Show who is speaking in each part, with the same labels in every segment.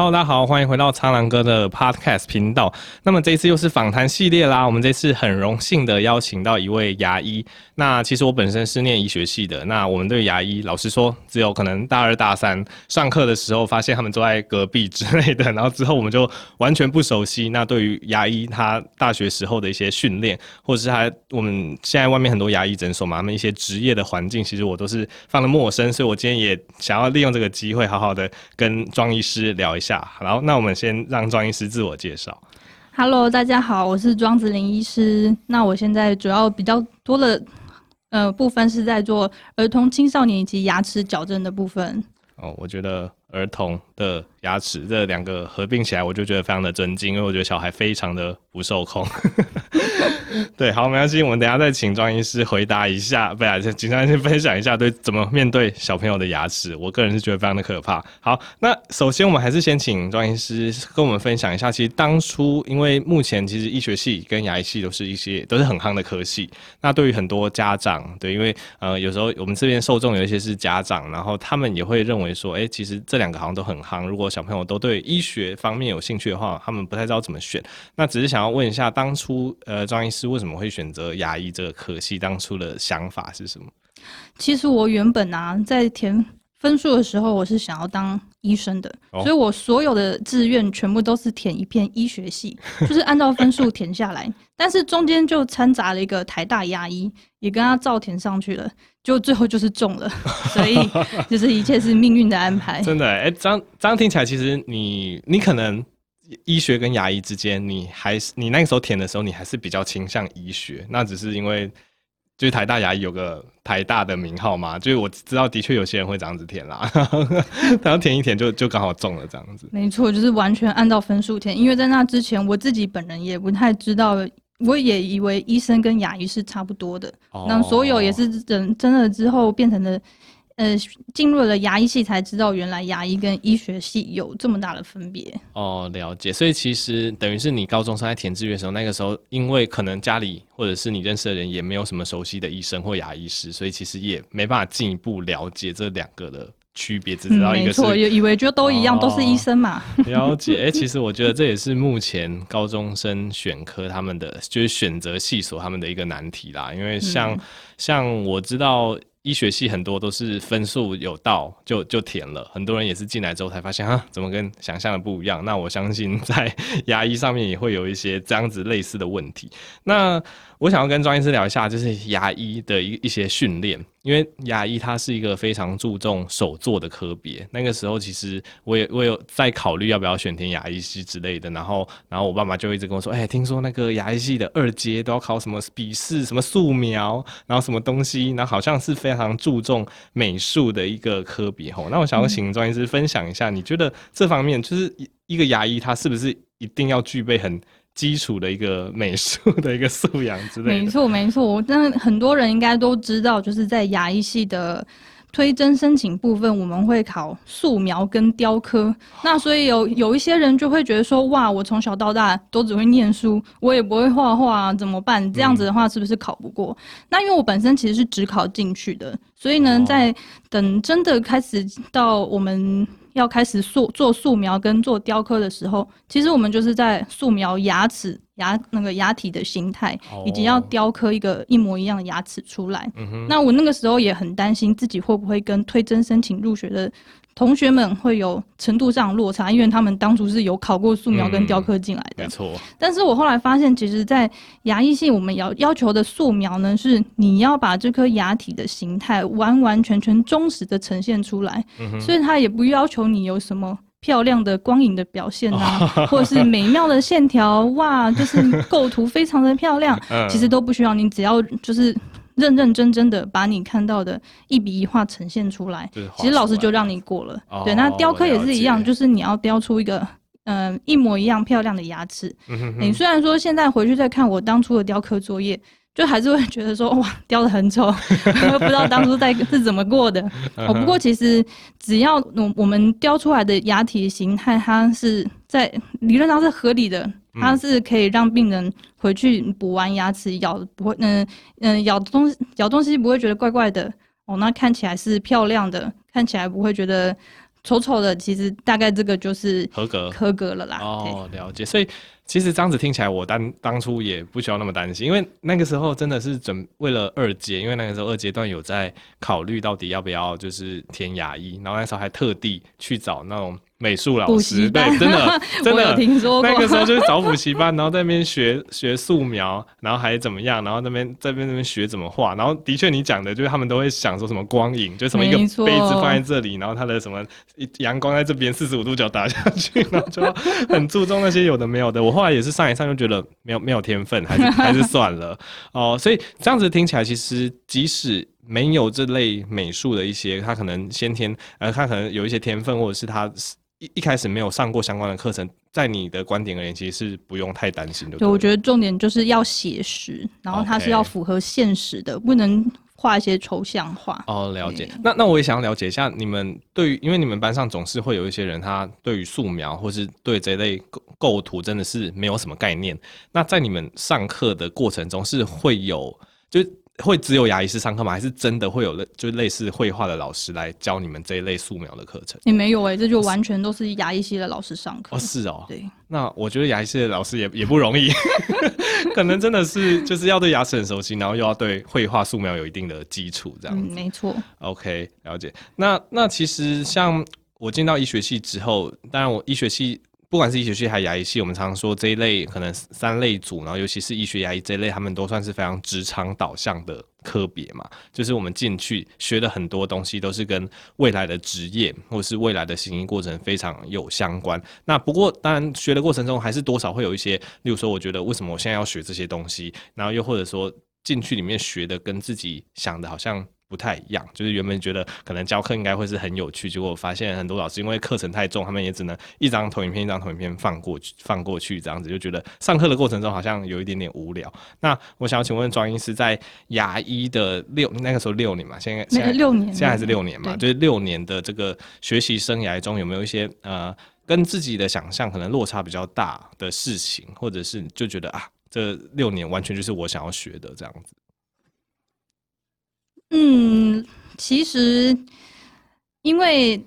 Speaker 1: Hello，大家好，欢迎回到苍狼哥的 Podcast 频道。那么这一次又是访谈系列啦。我们这次很荣幸的邀请到一位牙医。那其实我本身是念医学系的。那我们对牙医，老实说，只有可能大二大三上课的时候发现他们坐在隔壁之类的。然后之后我们就完全不熟悉。那对于牙医他大学时候的一些训练，或者是他我们现在外面很多牙医诊所嘛，他们一些职业的环境，其实我都是放的陌生。所以我今天也想要利用这个机会，好好的跟庄医师聊一下。下，好，那我们先让庄医师自我介绍。
Speaker 2: Hello，大家好，我是庄子林医师。那我现在主要比较多的呃部分是在做儿童、青少年以及牙齿矫正的部分。
Speaker 1: 哦，我觉得儿童的牙齿这两个合并起来，我就觉得非常的尊敬，因为我觉得小孩非常的不受控。对，好，没关系，我们等下再请庄医师回答一下，不然请庄医师分享一下对怎么面对小朋友的牙齿。我个人是觉得非常的可怕。好，那首先我们还是先请庄医师跟我们分享一下，其实当初因为目前其实医学系跟牙医系都是一些都是很夯的科系，那对于很多家长，对，因为呃有时候我们这边受众有一些是家长，然后他们也会认为说，哎、其实这两个好像都很夯，如果小朋友都对医学方面有兴趣的话，他们不太知道怎么选。那只是想要问一下，当初呃张医师。为什么会选择牙医这个科系？当初的想法是什么？
Speaker 2: 其实我原本啊，在填分数的时候，我是想要当医生的，哦、所以我所有的志愿全部都是填一片医学系，就是按照分数填下来。但是中间就掺杂了一个台大牙医，也跟他照填上去了，就最后就是中了。所以就是一切是命运的安排。
Speaker 1: 真的，哎、欸，这样这样听起来，其实你你可能。医学跟牙医之间，你还是你那个时候填的时候，你还是比较倾向医学。那只是因为就是台大牙医有个台大的名号嘛，就是我知道的确有些人会这样子填啦，然后填一填就就刚好中了这样子。
Speaker 2: 没错，就是完全按照分数填。因为在那之前，我自己本人也不太知道，我也以为医生跟牙医是差不多的。哦、那所有也是等真的之后变成了。呃，进入了牙医系才知道，原来牙医跟医学系有这么大的分别。
Speaker 1: 哦，了解。所以其实等于是你高中生在填志愿的时候，那个时候因为可能家里或者是你认识的人也没有什么熟悉的医生或牙医师，所以其实也没办法进一步了解这两个的区别，只知道一个是、嗯、没错，以为就都一样，哦、都是医生嘛。了解。哎、欸，其实我觉得这也是目前高中生选科他们的就是选择系所他们的一个难题啦。因为像、嗯、像我知道。医学系很多都是分数有到就就填了，很多人也是进来之后才发现啊，怎么跟想象的不一样？那我相信在 牙医上面也会有一些这样子类似的问题。那我想要跟庄医师聊一下，就是牙医的一一些训练，因为牙医它是一个非常注重手作的科别。那个时候其实我也我有在考虑要不要选填牙医系之类的，然后然后我爸妈就一直跟我说，哎、欸，听说那个牙医系的二阶都要考什么笔试，什么素描，然后什么东西，那好像是非常注重美术的一个科别吼。那我想要请庄医师分享一下，你觉得这方面就是一一个牙医他是不是一定要具备很基础的一个美术的一个素养之类的。没错，
Speaker 2: 没错。但很多人应该都知道，就是在牙医系的推甄申请部分，我们会考素描跟雕刻。那所以有有一些人就会觉得说，哇，我从小到大都只会念书，我也不会画画，怎么办？这样子的话，是不是考不过？嗯、那因为我本身其实是只考进去的，所以呢，哦、在等真的开始到我们。要开始素做素描跟做雕刻的时候，其实我们就是在素描牙齿牙那个牙体的形态，以及要雕刻一个一模一样的牙齿出来。哦、那我那个时候也很担心自己会不会跟推甄申请入学的。同学们会有程度上落差，因为他们当初是有考过素描跟雕刻进来的。嗯、没错。但是我后来发现，其实，在牙医系，我们要要求的素描呢，是你要把这颗牙体的形态完完全全忠实的呈现出来。所以，他也不要求你有什么漂亮的光影的表现啊，或者是美妙的线条，哇，就是构图非常的漂亮。嗯、其实都不需要，你只要就是。认认真真的把你看到的一笔一画呈现出来，其实老师就让你过了。哦、对，那雕刻也是一样，就是你要雕出一个嗯、呃、一模一样漂亮的牙齿。你、嗯哼哼欸、虽然说现在回去再看我当初的雕刻作业，就还是会觉得说哇雕的很丑，不知道当初在是怎么过的。哦，不过其实只要我我们雕出来的牙体形态，它是在理论上是合理的。它是可以让病人回去补完牙齿咬不会，嗯嗯咬东西咬东西不会觉得怪怪的哦，那看起来是漂亮的，看起来不会觉得丑丑的，其实大概这个就是
Speaker 1: 合格
Speaker 2: 合格了啦。
Speaker 1: 哦，了解。所以其实这样子听起来，我当当初也不需要那么担心，因为那个时候真的是准为了二阶，因为那个时候二阶段有在考虑到底要不要就是填牙医，然后那时候还特地去找那种。美术老师，对，真的，真的，
Speaker 2: 听说过
Speaker 1: 那个时候就是找补习班，然后在那边学学素描，然后还怎么样，然后那边在那边那边学怎么画，然后的确你讲的，就是他们都会想说什么光影，就什么一个杯子放在这里，然后它的什么阳光在这边四十五度角打下去，然后就很注重那些有的没有的。我后来也是上一上就觉得没有没有天分，还是 还是算了哦。所以这样子听起来，其实即使没有这类美术的一些，他可能先天呃，他可能有一些天分，或者是他。一一开始没有上过相关的课程，在你的观点而言，其实是不用太担心的。对，
Speaker 2: 我觉得重点就是要写实，然后它是要符合现实的.不能画一些抽象画。
Speaker 1: 哦，了解。那那我也想要了解一下，你们对于，因为你们班上总是会有一些人，他对于素描或是对这类构构图真的是没有什么概念。那在你们上课的过程中，是会有就。会只有牙医师上课吗？还是真的会有类就类似绘画的老师来教你们这一类素描的课程？
Speaker 2: 也没有哎、欸，这就完全都是牙医系的老师上课。
Speaker 1: 哦，是哦。
Speaker 2: 对。
Speaker 1: 那我觉得牙医系的老师也也不容易，可能真的是就是要对牙齿很熟悉，然后又要对绘画素描有一定的基础，这样子。
Speaker 2: 嗯，没错。
Speaker 1: OK，了解。那那其实像我进到医学系之后，当然我医学系。不管是医学系还是牙医系，我们常常说这一类可能三类组，然后尤其是医学牙医这一类，他们都算是非常职场导向的科别嘛。就是我们进去学的很多东西，都是跟未来的职业或是未来的行医过程非常有相关。那不过当然学的过程中，还是多少会有一些，例如说，我觉得为什么我现在要学这些东西，然后又或者说进去里面学的跟自己想的好像。不太一样，就是原本觉得可能教课应该会是很有趣，结果我发现很多老师因为课程太重，他们也只能一张投影片一张投影片放过去放过去这样子，就觉得上课的过程中好像有一点点无聊。那我想要请问庄医师，在牙医的六那个时候六年嘛，现在现在
Speaker 2: 六年，
Speaker 1: 现在还是六年嘛，就是六年的这个学习生涯中有没有一些呃跟自己的想象可能落差比较大的事情，或者是就觉得啊这六年完全就是我想要学的这样子？
Speaker 2: 嗯，其实因为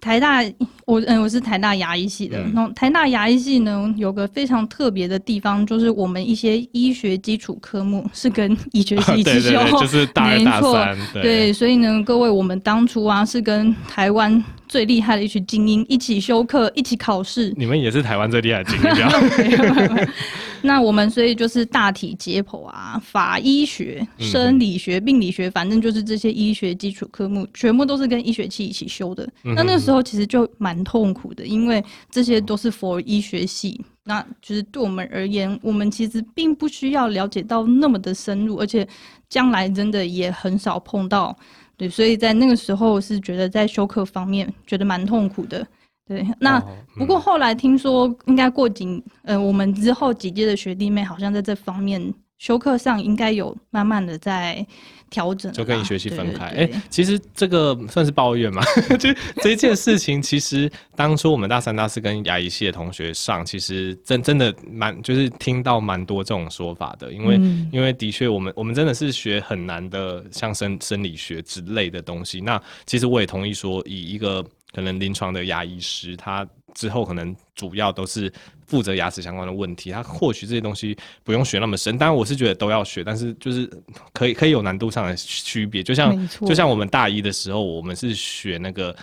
Speaker 2: 台大，我嗯我是台大牙医系的，然后台大牙医系呢有个非常特别的地方，就是我们一些医学基础科目是跟 医学系一起修，
Speaker 1: 就是大二大三，
Speaker 2: 对，所以呢，各位我们当初啊是跟台湾最厉害的一群精英一起修课，一起考试。
Speaker 1: 你们也是台湾最厉害的精英。
Speaker 2: 那我们所以就是大体解剖啊，法医学、生理学、病理学，反正就是这些医学基础科目，全部都是跟医学系一起修的。那那个时候其实就蛮痛苦的，因为这些都是 for 医学系，那就是对我们而言，我们其实并不需要了解到那么的深入，而且将来真的也很少碰到。对，所以在那个时候是觉得在修课方面觉得蛮痛苦的。对，那不过后来听说，应该过几呃，我们之后几届的学弟妹好像在这方面修课上应该有慢慢的在调整，
Speaker 1: 就跟你学习分开。哎、欸，其实这个算是抱怨嘛？就这一件事情，其实当初我们大三、大四跟牙医系的同学上，其实真真的蛮就是听到蛮多这种说法的，因为、嗯、因为的确我们我们真的是学很难的，像生生理学之类的东西。那其实我也同意说，以一个可能临床的牙医师，他之后可能主要都是负责牙齿相关的问题，他或许这些东西不用学那么深。当然，我是觉得都要学，但是就是可以可以有难度上的区别。就像就像我们大一的时候，我们是学那个。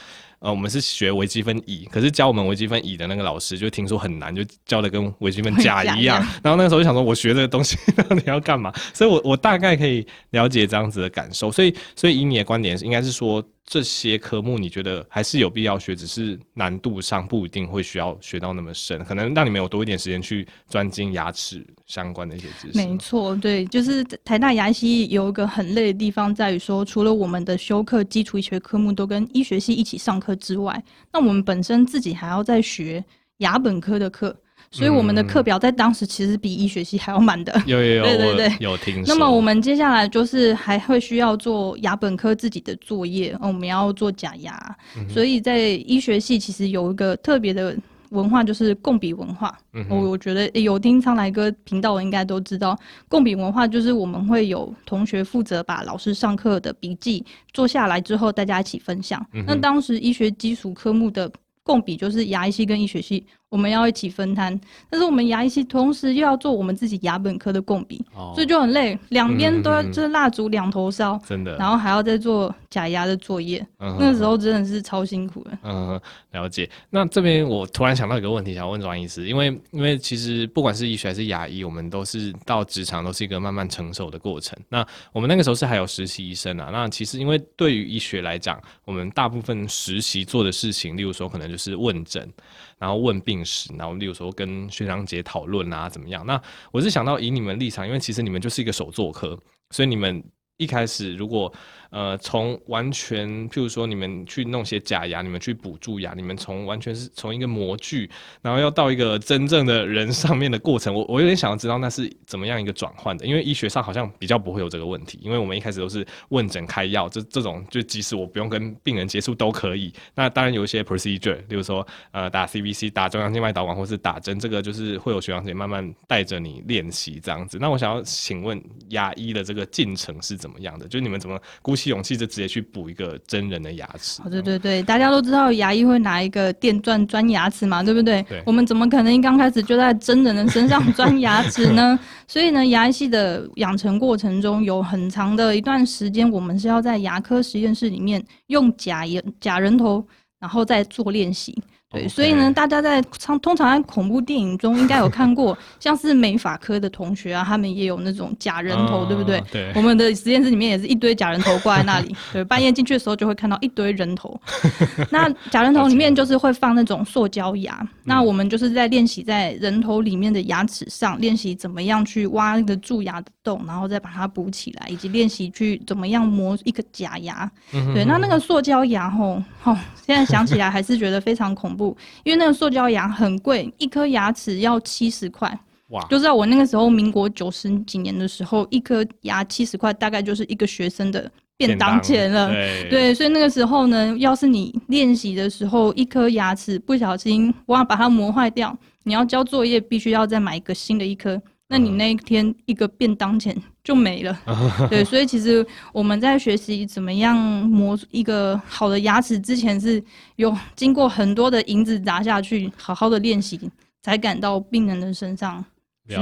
Speaker 1: 呃，我们是学微积分乙，可是教我们微积分乙的那个老师就听说很难，就教的跟微积分甲一样。然后那个时候就想说，我学这个东西 到底要干嘛？所以我我大概可以了解这样子的感受。所以所以以你的观点，应该是说这些科目你觉得还是有必要学，只是难度上不一定会需要学到那么深，可能让你们有多一点时间去专精牙齿相关的一些知识。
Speaker 2: 没错，对，就是台大牙医系有一个很累的地方在于说，除了我们的修课基础医学科目都跟医学系一起上课。之外，那我们本身自己还要再学牙本科的课，所以我们的课表在当时其实比医学系还要满的。
Speaker 1: 有有有，
Speaker 2: 对 对对，
Speaker 1: 有听说。
Speaker 2: 那么我们接下来就是还会需要做牙本科自己的作业，我们要做假牙，嗯、所以在医学系其实有一个特别的文化就是共比文化。
Speaker 1: 嗯、
Speaker 2: 我我觉得有听苍来哥频道的应该都知道，共比文化就是我们会有同学负责把老师上课的笔记做下来之后，大家一起分享。嗯、那当时医学基础科目的共比就是牙医系跟医学系。我们要一起分摊，但是我们牙医系同时又要做我们自己牙本科的共笔，哦、所以就很累，两边都要就是蜡烛两头烧，
Speaker 1: 真的，
Speaker 2: 然后还要再做假牙的作业，嗯、那个时候真的是超辛苦的。
Speaker 1: 嗯，了解。那这边我突然想到一个问题，想问庄医师，因为因为其实不管是医学还是牙医，我们都是到职场都是一个慢慢成熟的过程。那我们那个时候是还有实习医生啊。那其实因为对于医学来讲，我们大部分实习做的事情，例如说可能就是问诊。然后问病史，然后例如说跟学长姐讨论啊，怎么样？那我是想到以你们立场，因为其实你们就是一个手作科，所以你们一开始如果。呃，从完全，譬如说你们去弄些假牙，你们去补蛀牙，你们从完全是从一个模具，然后要到一个真正的人上面的过程，我 我有点想要知道那是怎么样一个转换的，因为医学上好像比较不会有这个问题，因为我们一开始都是问诊开药，这这种就即使我不用跟病人接触都可以。那当然有一些 procedure，例如说呃打 CVC、打中央静脉导管或是打针，这个就是会有学长姐慢慢带着你练习这样子。那我想要请问牙医的这个进程是怎么样的？就是你们怎么鼓起勇气就直接去补一个真人的牙齿。
Speaker 2: 对对对，大家都知道牙医会拿一个电钻钻牙齿嘛，对不对？
Speaker 1: 对。
Speaker 2: 我们怎么可能一刚开始就在真人的身上 钻牙齿呢？所以呢，牙医系的养成过程中有很长的一段时间，我们是要在牙科实验室里面用假牙假人头，然后再做练习。对，所以呢，大家在常通常在恐怖电影中应该有看过，像是美法科的同学啊，他们也有那种假人头，对不对？
Speaker 1: 对。
Speaker 2: 我们的实验室里面也是一堆假人头挂在那里，对，半夜进去的时候就会看到一堆人头。那假人头里面就是会放那种塑胶牙，那我们就是在练习在人头里面的牙齿上练习怎么样去挖那个蛀牙的洞，然后再把它补起来，以及练习去怎么样磨一个假牙。对，那那个塑胶牙吼吼，现在想起来还是觉得非常恐怖。因为那个塑胶牙很贵，一颗牙齿要七十块。哇！就在我那个时候，民国九十几年的时候，一颗牙七十块，大概就是一个学生的便当钱了。对，对，所以那个时候呢，要是你练习的时候，一颗牙齿不小心哇把它磨坏掉，你要交作业，必须要再买一个新的一颗。那你那一天一个便当钱就没了，对，所以其实我们在学习怎么样磨一个好的牙齿之前，是有经过很多的银子砸下去，好好的练习，才赶到病人的身上去。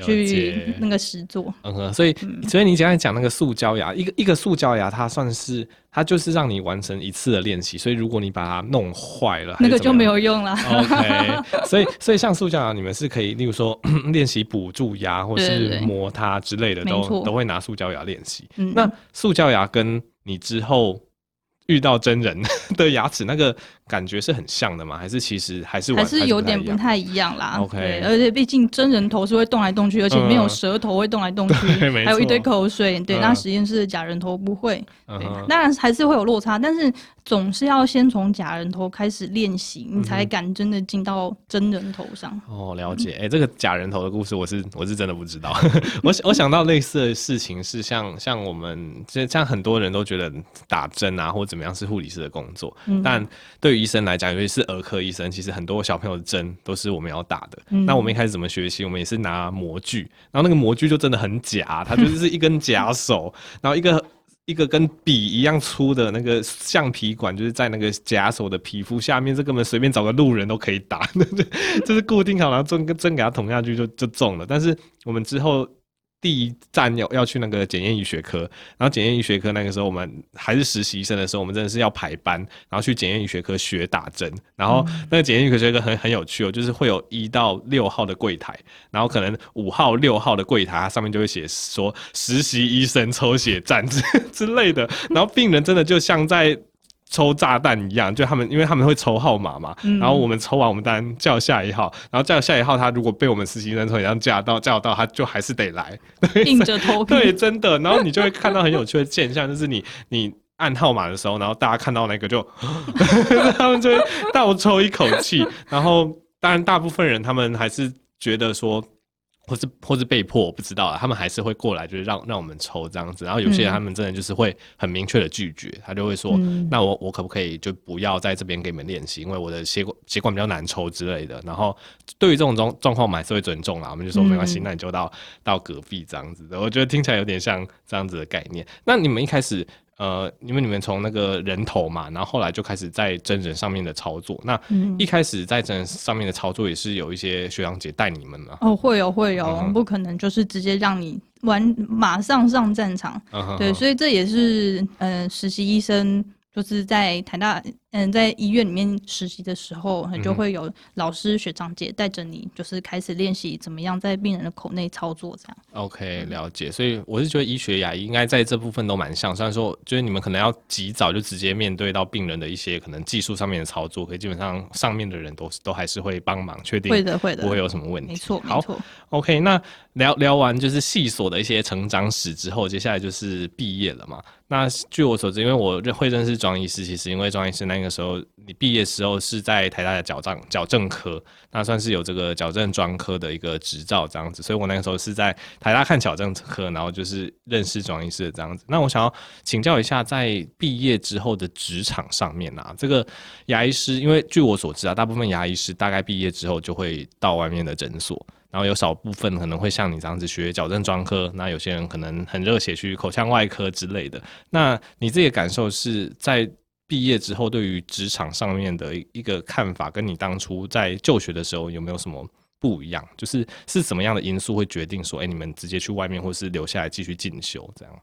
Speaker 2: 去那个实作，
Speaker 1: 嗯哼，所以所以你刚才讲那个塑胶牙，一个一个塑胶牙，它算是它就是让你完成一次的练习，所以如果你把它弄坏了，
Speaker 2: 那个就没有用了。
Speaker 1: OK，所以所以像塑胶牙，你们是可以，例如说练习补蛀牙或是磨它之类的，都都会拿塑胶牙练习。那塑胶牙跟你之后。遇到真人 的牙齿，那个感觉是很像的吗？还是其实还是
Speaker 2: 还是有点不太一样啦。
Speaker 1: OK，对，
Speaker 2: 而且毕竟真人头是会动来动去，而且没有舌头会动来动去，嗯、还有一堆口水。对，嗯、那实验室的假人头不会。对，当然还是会有落差，但是总是要先从假人头开始练习，你才敢真的进到真人头上。
Speaker 1: 嗯、哦，了解。哎、欸，这个假人头的故事，我是我是真的不知道。我我想到类似的事情是像像我们，就像很多人都觉得打针啊，或怎么样是护理师的工作，嗯、但对于医生来讲，尤其是儿科医生，其实很多小朋友的针都是我们要打的。嗯、那我们一开始怎么学习？我们也是拿模具，然后那个模具就真的很假，它就是一根假手，然后一个。一个跟笔一样粗的那个橡皮管，就是在那个假手的皮肤下面，这根本随便找个路人都可以打，就是固定好，然后针针给它捅下去就就中了。但是我们之后。第一站要要去那个检验医学科，然后检验医学科那个时候我们还是实习生的时候，我们真的是要排班，然后去检验医学科学打针。然后那个检验医学科很很有趣哦，就是会有一到六号的柜台，然后可能五号、六号的柜台，它上面就会写说实习医生抽血站之 之类的，然后病人真的就像在。抽炸弹一样，就他们，因为他们会抽号码嘛，嗯、然后我们抽完，我们当然叫下一号，然后叫下一号，他如果被我们实习生抽一样叫到叫到，他就还是得来，
Speaker 2: 硬着头皮，
Speaker 1: 对，真的，然后你就会看到很有趣的现象，就是你你按号码的时候，然后大家看到那个就，他们就会倒抽一口气，然后当然大部分人他们还是觉得说。或是或是被迫，我不知道啊，他们还是会过来，就是让让我们抽这样子。然后有些人他们真的就是会很明确的拒绝，嗯、他就会说：“嗯、那我我可不可以就不要在这边给你们练习？因为我的血管血管比较难抽之类的。”然后对于这种状状况，我们还是会尊重啦。我们就说没关系，嗯、那你就到到隔壁这样子的。我觉得听起来有点像这样子的概念。那你们一开始。呃，因为你们从那个人头嘛，然后后来就开始在真人上面的操作。那一开始在真人上面的操作也是有一些学长姐带你们吗？
Speaker 2: 哦，会有会有，不可能就是直接让你玩马上上战场。嗯、对，所以这也是呃实习医生。就是在台大，嗯，在医院里面实习的时候，就会有老师学长姐带着你，就是开始练习怎么样在病人的口内操作这样。
Speaker 1: OK，了解。所以我是觉得医学牙医应该在这部分都蛮像，虽然说就是你们可能要及早就直接面对到病人的一些可能技术上面的操作，可以基本上上面的人都都还是会帮忙确定，会的会的，不会有什么问题。
Speaker 2: 没错，
Speaker 1: 好
Speaker 2: 没错。
Speaker 1: OK，那聊聊完就是系所的一些成长史之后，接下来就是毕业了嘛。那据我所知，因为我认会认识庄医师，其实因为庄医师那那个时候你毕业时候是在台大的矫正矫正科，那算是有这个矫正专科的一个执照这样子，所以我那个时候是在台大看矫正科，然后就是认识庄医师的这样子。那我想要请教一下，在毕业之后的职场上面啊，这个牙医师，因为据我所知啊，大部分牙医师大概毕业之后就会到外面的诊所。然后有少部分可能会像你这样子学矫正专科，那有些人可能很热血去口腔外科之类的。那你自己的感受是在毕业之后，对于职场上面的一个看法，跟你当初在就学的时候有没有什么不一样？就是是什么样的因素会决定说，哎，你们直接去外面，或是留下来继续进修这样？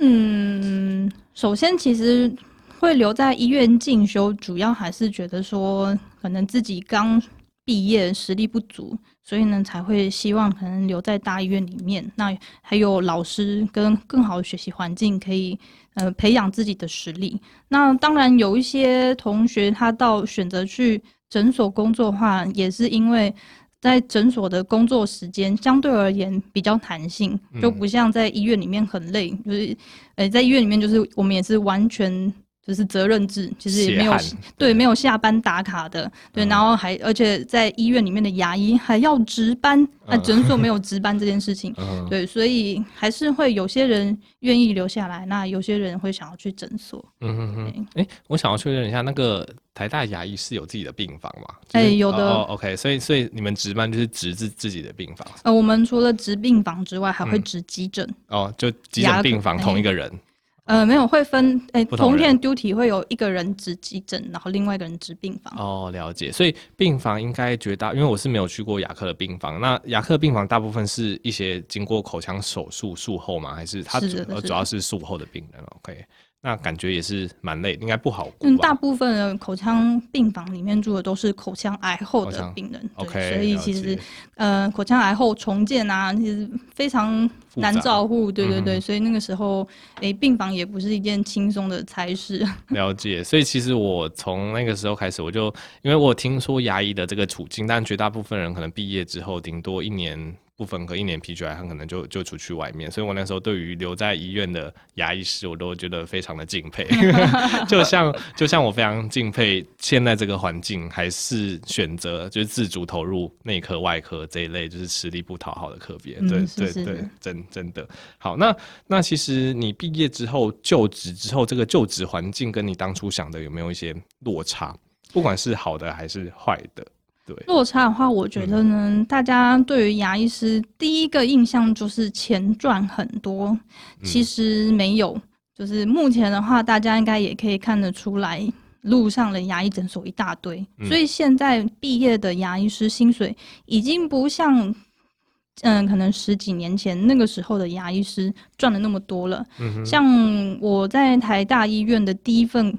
Speaker 2: 嗯，首先其实会留在医院进修，主要还是觉得说，可能自己刚。毕业实力不足，所以呢才会希望可能留在大医院里面。那还有老师跟更好的学习环境，可以呃培养自己的实力。那当然有一些同学他到选择去诊所工作的话，也是因为在诊所的工作时间相对而言比较弹性，就不像在医院里面很累。就是呃在医院里面就是我们也是完全。就是责任制，其实也没有对，没有下班打卡的，对，嗯、然后还而且在医院里面的牙医还要值班，啊，诊所没有值班这件事情，嗯、对，所以还是会有些人愿意留下来，那有些人会想要去诊所。嗯嗯嗯。哎、
Speaker 1: 欸，我想要确认一下，那个台大牙医是有自己的病房吗？
Speaker 2: 哎、就是欸，有的。
Speaker 1: 哦、OK，所以所以你们值班就是值自自己的病房？
Speaker 2: 呃，我们除了值病房之外，还会值急诊、嗯。
Speaker 1: 哦，就急诊病房同一个人。
Speaker 2: 呃，没有，会分，诶、欸，同天 duty 会有一个人值急诊，然后另外一个人值病房。
Speaker 1: 哦，了解。所以病房应该绝大，因为我是没有去过牙科的病房。那牙科病房大部分是一些经过口腔手术术后吗？还是他主呃主要是术后的病人？OK。那感觉也是蛮累，应该不好。
Speaker 2: 嗯，大部分的口腔病房里面住的都是口腔癌后的病人，OK，所以其实。呃，口腔癌后重建啊，其实非常难照顾，对对对，嗯、所以那个时候，哎、欸，病房也不是一件轻松的差事。
Speaker 1: 了解，所以其实我从那个时候开始，我就因为我听说牙医的这个处境，但绝大部分人可能毕业之后，顶多一年。部分科一年 PGI，很可能就就出去外面，所以我那时候对于留在医院的牙医师，我都觉得非常的敬佩。就像就像我非常敬佩现在这个环境，还是选择就是自主投入内科、外科这一类，就是吃力不讨好的科别。对、嗯、对对，对，真真的好。那那其实你毕业之后就职之后，这个就职环境跟你当初想的有没有一些落差？不管是好的还是坏的？对
Speaker 2: 落差的话，我觉得呢，嗯、大家对于牙医师第一个印象就是钱赚很多，其实没有。嗯、就是目前的话，大家应该也可以看得出来，路上的牙医诊所一大堆，嗯、所以现在毕业的牙医师薪水已经不像，嗯，可能十几年前那个时候的牙医师赚的那么多了。嗯、像我在台大医院的第一份。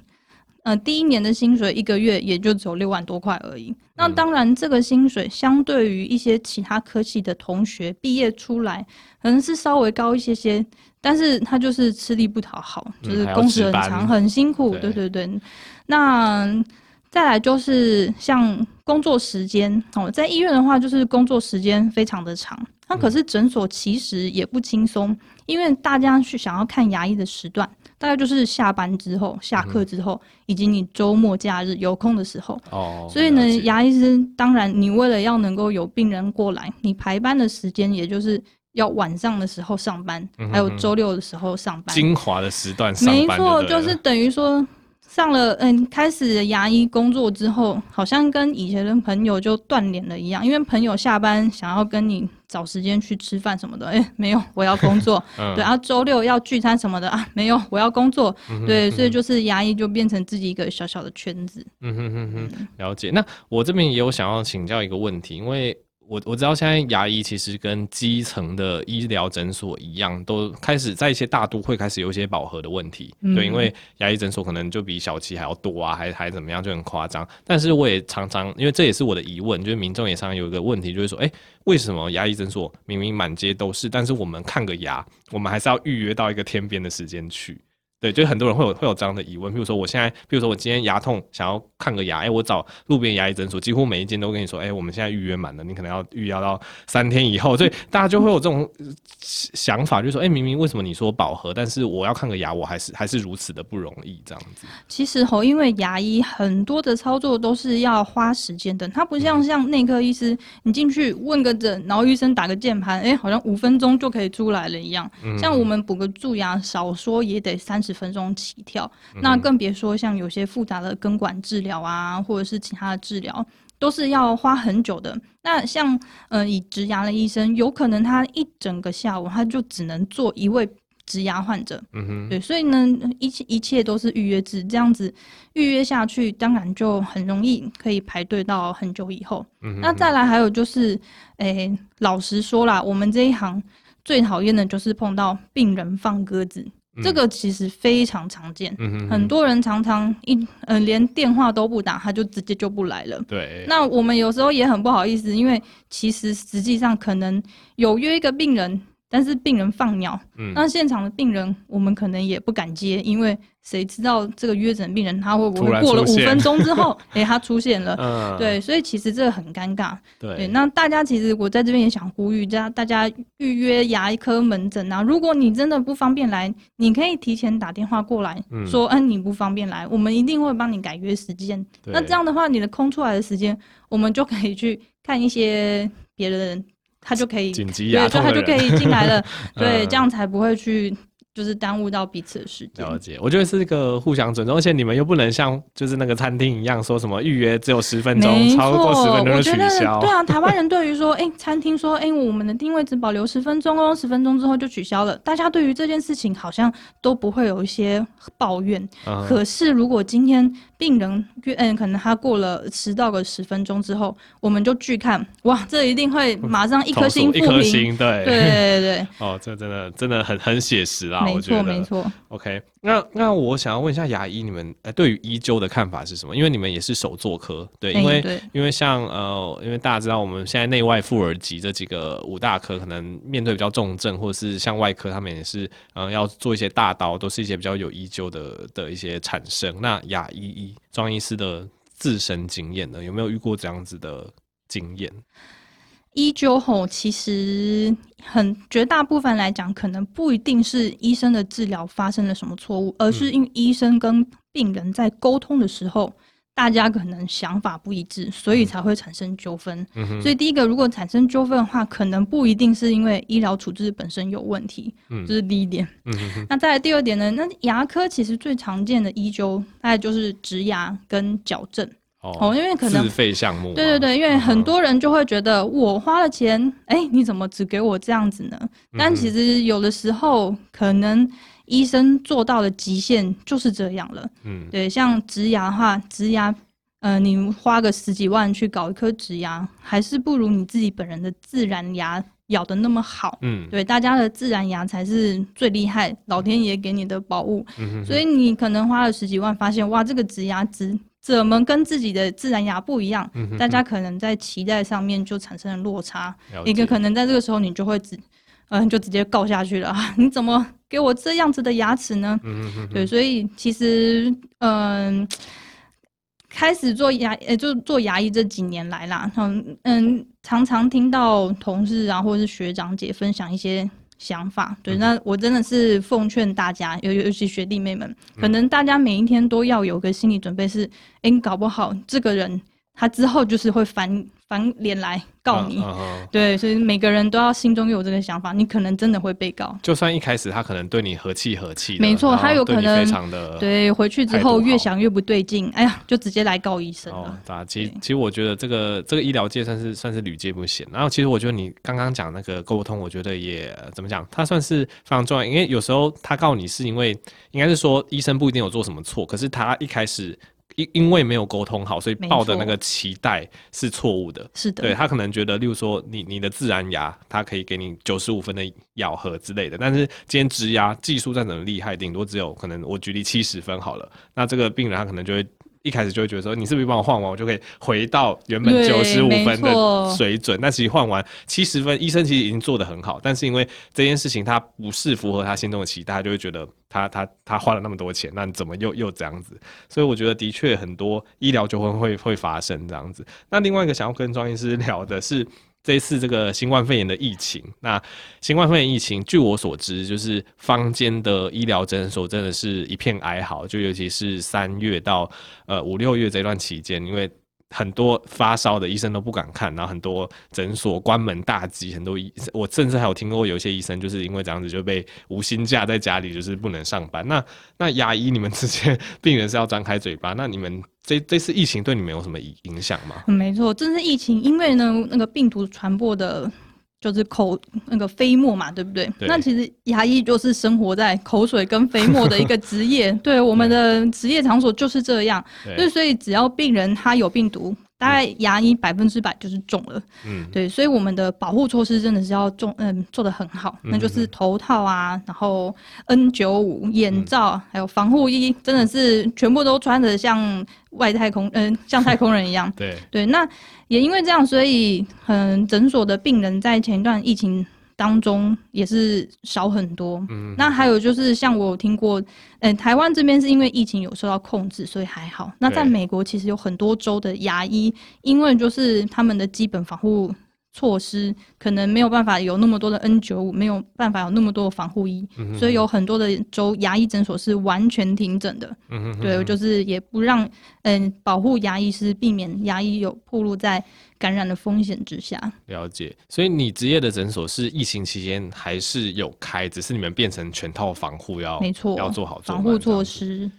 Speaker 2: 呃，第一年的薪水一个月也就只有六万多块而已。那当然，这个薪水相对于一些其他科系的同学毕业出来，可能是稍微高一些些，但是他就是吃力不讨好，就是工时很长，很辛苦。对对对。那再来就是像工作时间哦，在医院的话，就是工作时间非常的长，那可是诊所其实也不轻松，嗯、因为大家去想要看牙医的时段，大概就是下班之后、下课之后，嗯、以及你周末假日有空的时候。哦。所以呢，牙医师当然，你为了要能够有病人过来，你排班的时间也就是要晚上的时候上班，嗯、哼哼还有周六的时候上班。
Speaker 1: 精华的时段上班。
Speaker 2: 没错，就是等于说。上了嗯，开始牙医工作之后，好像跟以前的朋友就断联了一样。因为朋友下班想要跟你找时间去吃饭什么的，哎、欸，没有，我要工作。嗯、对啊，周六要聚餐什么的啊，没有，我要工作。嗯、哼对，所以就是牙医就变成自己一个小小的圈子。嗯哼
Speaker 1: 哼哼，了解。那我这边也有想要请教一个问题，因为。我我知道现在牙医其实跟基层的医疗诊所一样，都开始在一些大都会开始有一些饱和的问题。嗯、对，因为牙医诊所可能就比小七还要多啊，还还怎么样，就很夸张。但是我也常常，因为这也是我的疑问，就是民众也常常有一个问题，就是说，哎、欸，为什么牙医诊所明明满街都是，但是我们看个牙，我们还是要预约到一个天边的时间去？对，就很多人会有会有这样的疑问，比如说我现在，比如说我今天牙痛，想要看个牙，哎、欸，我找路边牙医诊所，几乎每一间都跟你说，哎、欸，我们现在预约满了，你可能要预约到三天以后，所以 大家就会有这种想法，就是说，哎、欸，明明为什么你说饱和，但是我要看个牙，我还是还是如此的不容易这样子。
Speaker 2: 其实吼，因为牙医很多的操作都是要花时间的，它不像像内科医师，嗯、你进去问个诊，然后医生打个键盘，哎、欸，好像五分钟就可以出来了一样。嗯、像我们补个蛀牙，少说也得三十分钟起跳，那更别说像有些复杂的根管治疗啊，或者是其他的治疗，都是要花很久的。那像呃，以植牙的医生，有可能他一整个下午他就只能做一位植牙患者。嗯哼，对，所以呢，一切一切都是预约制，这样子预约下去，当然就很容易可以排队到很久以后。嗯哼，那再来还有就是，诶、欸，老实说啦，我们这一行最讨厌的就是碰到病人放鸽子。这个其实非常常见，嗯、哼哼很多人常常一呃连电话都不打，他就直接就不来了。对，那我们有时候也很不好意思，因为其实实际上可能有约一个病人。但是病人放鸟，嗯、那现场的病人我们可能也不敢接，因为谁知道这个约诊病人他会不会过了五分钟之后，哎、欸，他出现了，嗯、对，所以其实这个很尴尬。对，对，那大家其实我在这边也想呼吁，大大家预约牙科门诊啊，如果你真的不方便来，你可以提前打电话过来，嗯、说，嗯，你不方便来，我们一定会帮你改约时间。那这样的话，你的空出来的时间，我们就可以去看一些别的人。他就可以，对，所以他就可以进来了，对，这样才不会去。就是耽误到彼此的时间。了
Speaker 1: 解，我觉得是一个互相尊重，而且你们又不能像就是那个餐厅一样说什么预约只有十分钟，错超过十分钟就取消。
Speaker 2: 对啊，台湾人对于说，哎、欸，餐厅说，哎、欸，我们的定位只保留十分钟哦，十分钟之后就取消了。大家对于这件事情好像都不会有一些抱怨。嗯、可是如果今天病人约，嗯，可能他过了迟到个十分钟之后，我们就拒看，哇，这一定会马上一颗星负评。对对对对对。
Speaker 1: 哦，这真的真的很很写实啊。
Speaker 2: 没错，没错。
Speaker 1: OK，那那我想要问一下牙医，你们呃对于医灸的看法是什么？因为你们也是手作科，对，因为、欸、因为像呃，因为大家知道我们现在内外妇儿及这几个五大科，可能面对比较重症，或者是像外科，他们也是嗯、呃、要做一些大刀，都是一些比较有医灸的的一些产生。那牙医医庄医师的自身经验呢，有没有遇过这样子的经验？
Speaker 2: 医纠吼，其实很绝大部分来讲，可能不一定是医生的治疗发生了什么错误，而是因为医生跟病人在沟通的时候，大家可能想法不一致，所以才会产生纠纷。嗯、所以第一个，如果产生纠纷的话，可能不一定是因为医疗处置本身有问题，嗯、这是第一点。嗯、那再来第二点呢？那牙科其实最常见的医纠，大概就是植牙跟矫正。哦，因为可能
Speaker 1: 自费项目，
Speaker 2: 对对对，因为很多人就会觉得我花了钱，哎、你怎么只给我这样子呢？但其实有的时候，可能医生做到的极限就是这样了。嗯，对，像植牙的话，植牙，呃，你花个十几万去搞一颗植牙，还是不如你自己本人的自然牙咬的那么好。嗯，对，大家的自然牙才是最厉害，老天爷给你的宝物。嗯哼哼，所以你可能花了十几万，发现哇，这个植牙植。怎么跟自己的自然牙不一样？嗯、哼哼大家可能在期待上面就产生了落差。一个可能在这个时候你就会直，嗯，就直接告下去了。你怎么给我这样子的牙齿呢？嗯、哼哼对，所以其实，嗯，开始做牙，呃，就做牙医这几年来啦，嗯嗯，常常听到同事啊，或者是学长姐分享一些想法，对，那我真的是奉劝大家，尤尤其学弟妹们，可能大家每一天都要有个心理准备，是，哎，你搞不好这个人。他之后就是会翻翻脸来告你，嗯嗯、对，所以每个人都要心中有这个想法，你可能真的会被告。
Speaker 1: 就算一开始他可能对你和气和气，
Speaker 2: 没错，他有可能
Speaker 1: 非常的
Speaker 2: 对，回去之后越想越不对劲，哎呀，就直接来告医生了。
Speaker 1: 哦，啊，其实其实我觉得这个这个医疗界算是算是屡见不鲜。然后其实我觉得你刚刚讲那个沟通，我觉得也怎么讲，他算是非常重要，因为有时候他告你是因为应该是说医生不一定有做什么错，可是他一开始。因因为没有沟通好，所以抱的那个期待是错误的。
Speaker 2: 是的，
Speaker 1: 对，他可能觉得，例如说你你的自然牙，他可以给你九十五分的咬合之类的，但是今天植牙技术再怎么厉害，顶多只有可能我举例七十分好了，那这个病人他可能就会。一开始就会觉得说，你是不是帮我换完，我就可以回到原本九十五分的水准？但其实换完七十分，医生其实已经做得很好，但是因为这件事情他不是符合他心中的期待，他就会觉得他他他花了那么多钱，那你怎么又 又这样子？所以我觉得的确很多医疗纠纷会会发生这样子。那另外一个想要跟庄医师聊的是。这一次这个新冠肺炎的疫情，那新冠肺炎疫情，据我所知，就是坊间的医疗诊所真的是一片哀嚎，就尤其是三月到呃五六月这段期间，因为很多发烧的医生都不敢看，然后很多诊所关门大吉，很多医我甚至还有听过有些医生就是因为这样子就被无薪假在家里，就是不能上班。那那牙医你们之间病人是要张开嘴巴，那你们。这这次疫情对你们有什么影影响吗？
Speaker 2: 没错，这次疫情，因为呢，那个病毒传播的，就是口那个飞沫嘛，对不对？对。那其实牙医就是生活在口水跟飞沫的一个职业，对，我们的职业场所就是这样。对。所以只要病人他有病毒。大概牙医百分之百就是中了，嗯，对，所以我们的保护措施真的是要重，嗯，做的很好，那就是头套啊，然后 N 九五眼罩，还有防护衣，真的是全部都穿的像外太空，嗯，像太空人一样，对。对，那也因为这样，所以嗯，诊所的病人在前一段疫情。当中也是少很多，嗯，那还有就是像我有听过，嗯、欸，台湾这边是因为疫情有受到控制，所以还好。那在美国其实有很多州的牙医，因为就是他们的基本防护措施可能没有办法有那么多的 N 九五没有办法有那么多的防护衣，嗯，所以有很多的州牙医诊所是完全停诊的。嗯，对，就是也不让嗯、呃、保护牙医师，避免牙医有暴露在感染的风险之下。
Speaker 1: 了解，所以你职业的诊所是疫情期间还是有开，只是你们变成全套防护要没错，要做好
Speaker 2: 防护措施。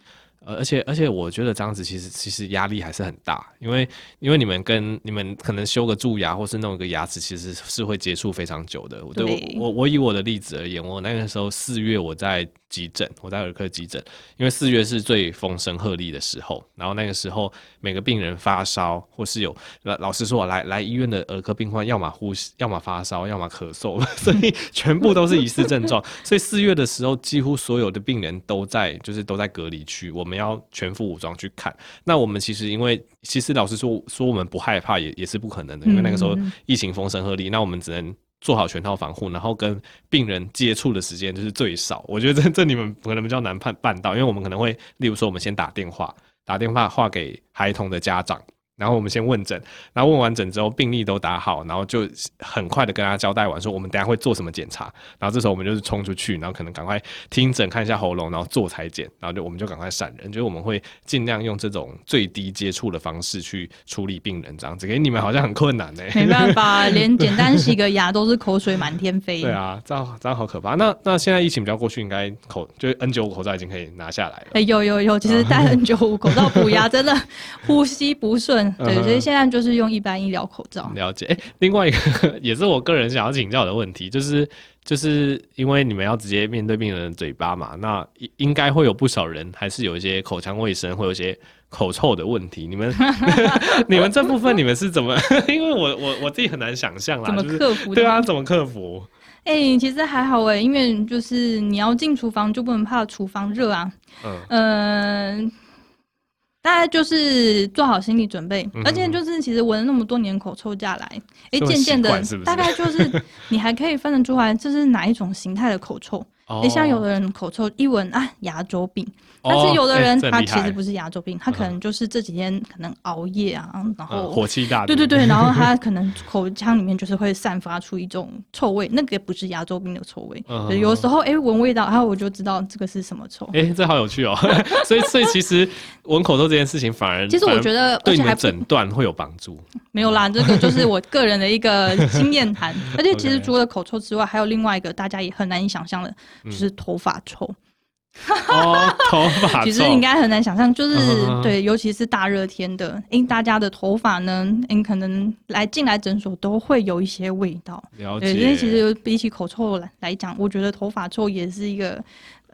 Speaker 1: 而且而且，我觉得这样子其实其实压力还是很大，因为因为你们跟你们可能修个蛀牙或是弄一个牙齿，其实是会接触非常久的。对，对我我我以我的例子而言，我那个时候四月我在急诊，我在儿科急诊，因为四月是最风声鹤唳的时候，然后那个时候每个病人发烧或是有老老实说，来来医院的儿科病患，要么呼吸，要么发烧，要么咳嗽，所以全部都是疑似症状。所以四月的时候，几乎所有的病人都在就是都在隔离区，我们。要全副武装去看，那我们其实因为其实老实说说我们不害怕也也是不可能的，因为那个时候疫情风声鹤唳，那我们只能做好全套防护，然后跟病人接触的时间就是最少。我觉得这这你们可能比较难办办到，因为我们可能会例如说我们先打电话打电话话给孩童的家长。然后我们先问诊，然后问完诊之后病历都打好，然后就很快的跟他交代完说我们等下会做什么检查，然后这时候我们就是冲出去，然后可能赶快听诊看一下喉咙，然后做裁剪，然后就我们就赶快闪人，就是我们会尽量用这种最低接触的方式去处理病人这样子，给你们好像很困难呢、欸。
Speaker 2: 没 办法，连简单洗个牙都是口水满天飞。
Speaker 1: 对啊，这样这样好可怕。那那现在疫情比较过去，应该口就 N 九五口罩已经可以拿下来了。
Speaker 2: 哎、欸，有有有，其实戴 N 九五口罩补牙真的呼吸不顺。对，所以现在就是用一般医疗口罩。
Speaker 1: 了解。哎，另外一个 也是我个人想要请教的问题，就是就是因为你们要直接面对病人的嘴巴嘛，那应该会有不少人还是有一些口腔卫生，会有一些口臭的问题。你们 你们这部分你们是怎么？因为我我我自己很难想象啦，
Speaker 2: 怎么克服？
Speaker 1: 对啊，怎么克服？
Speaker 2: 哎、欸，其实还好哎，因为就是你要进厨房就不能怕厨房热啊。嗯。呃大家就是做好心理准备，嗯，而且就是其实闻了那么多年口臭下来，哎，渐渐的，大概就是你还可以分得出来这是哪一种形态的口臭。哦，像有的人口臭一闻啊，牙周病。但是有的人他其实不是牙周病，他可能就是这几天可能熬夜啊，然后
Speaker 1: 火气大。
Speaker 2: 对对对，然后他 可能口腔里面就是会散发出一种臭味，那个也不是牙周病的臭味。有时候哎闻味道，然后我就知道这个是什么臭。
Speaker 1: 哎，这好有趣哦。所以所以其实闻口臭这件事情反而
Speaker 2: 其实我觉得
Speaker 1: 对你的诊断会有帮助。
Speaker 2: 没有啦，这个就是我个人的一个经验谈。而且其实除了口臭之外，还有另外一个大家也很难以想象的，就是头发臭。
Speaker 1: 哦，头发
Speaker 2: 其实应该很难想象，就是、嗯、对，尤其是大热天的，因为大家的头发呢，因，可能来进来诊所都会有一些味道。
Speaker 1: 了解。
Speaker 2: 因为其实比起口臭来来讲，我觉得头发臭也是一个。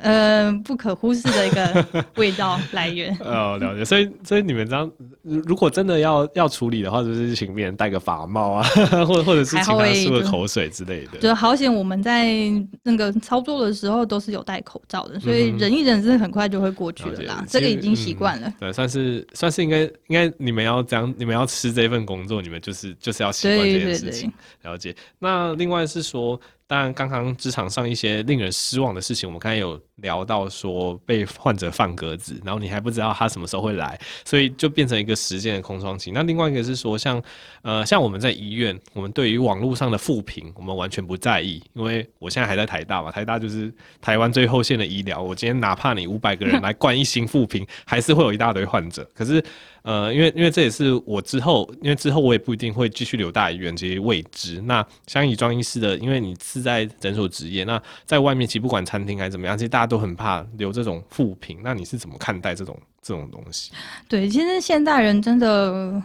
Speaker 2: 呃，不可忽视的一个 味道来源。
Speaker 1: 哦，了解。所以，所以你们这样，如果真的要要处理的话，就是请别人戴个发帽啊，或者或者是请他漱个口水之类的。
Speaker 2: 就好险，我们在那个操作的时候都是有戴口罩的，所以忍一忍是很快就会过去了啦。嗯、这个已经习惯了、嗯。对，
Speaker 1: 算是算是应该应该你们要这样，你们要吃这份工作，你们就是就是要习惯这件事情。对对对。了解。那另外是说。当然，刚刚职场上一些令人失望的事情，我们刚才有聊到说被患者放鸽子，然后你还不知道他什么时候会来，所以就变成一个时间的空窗期。那另外一个是说像，像呃像我们在医院，我们对于网络上的负评，我们完全不在意，因为我现在还在台大嘛，台大就是台湾最后线的医疗。我今天哪怕你五百个人来灌一星负评，还是会有一大堆患者。可是。呃，因为因为这也是我之后，因为之后我也不一定会继续留大医院，这些未知。那像以庄医师的，因为你是在诊所执业，那在外面其实不管餐厅还是怎么样，其实大家都很怕留这种负评。那你是怎么看待这种这种东西？
Speaker 2: 对，其实现代人真的。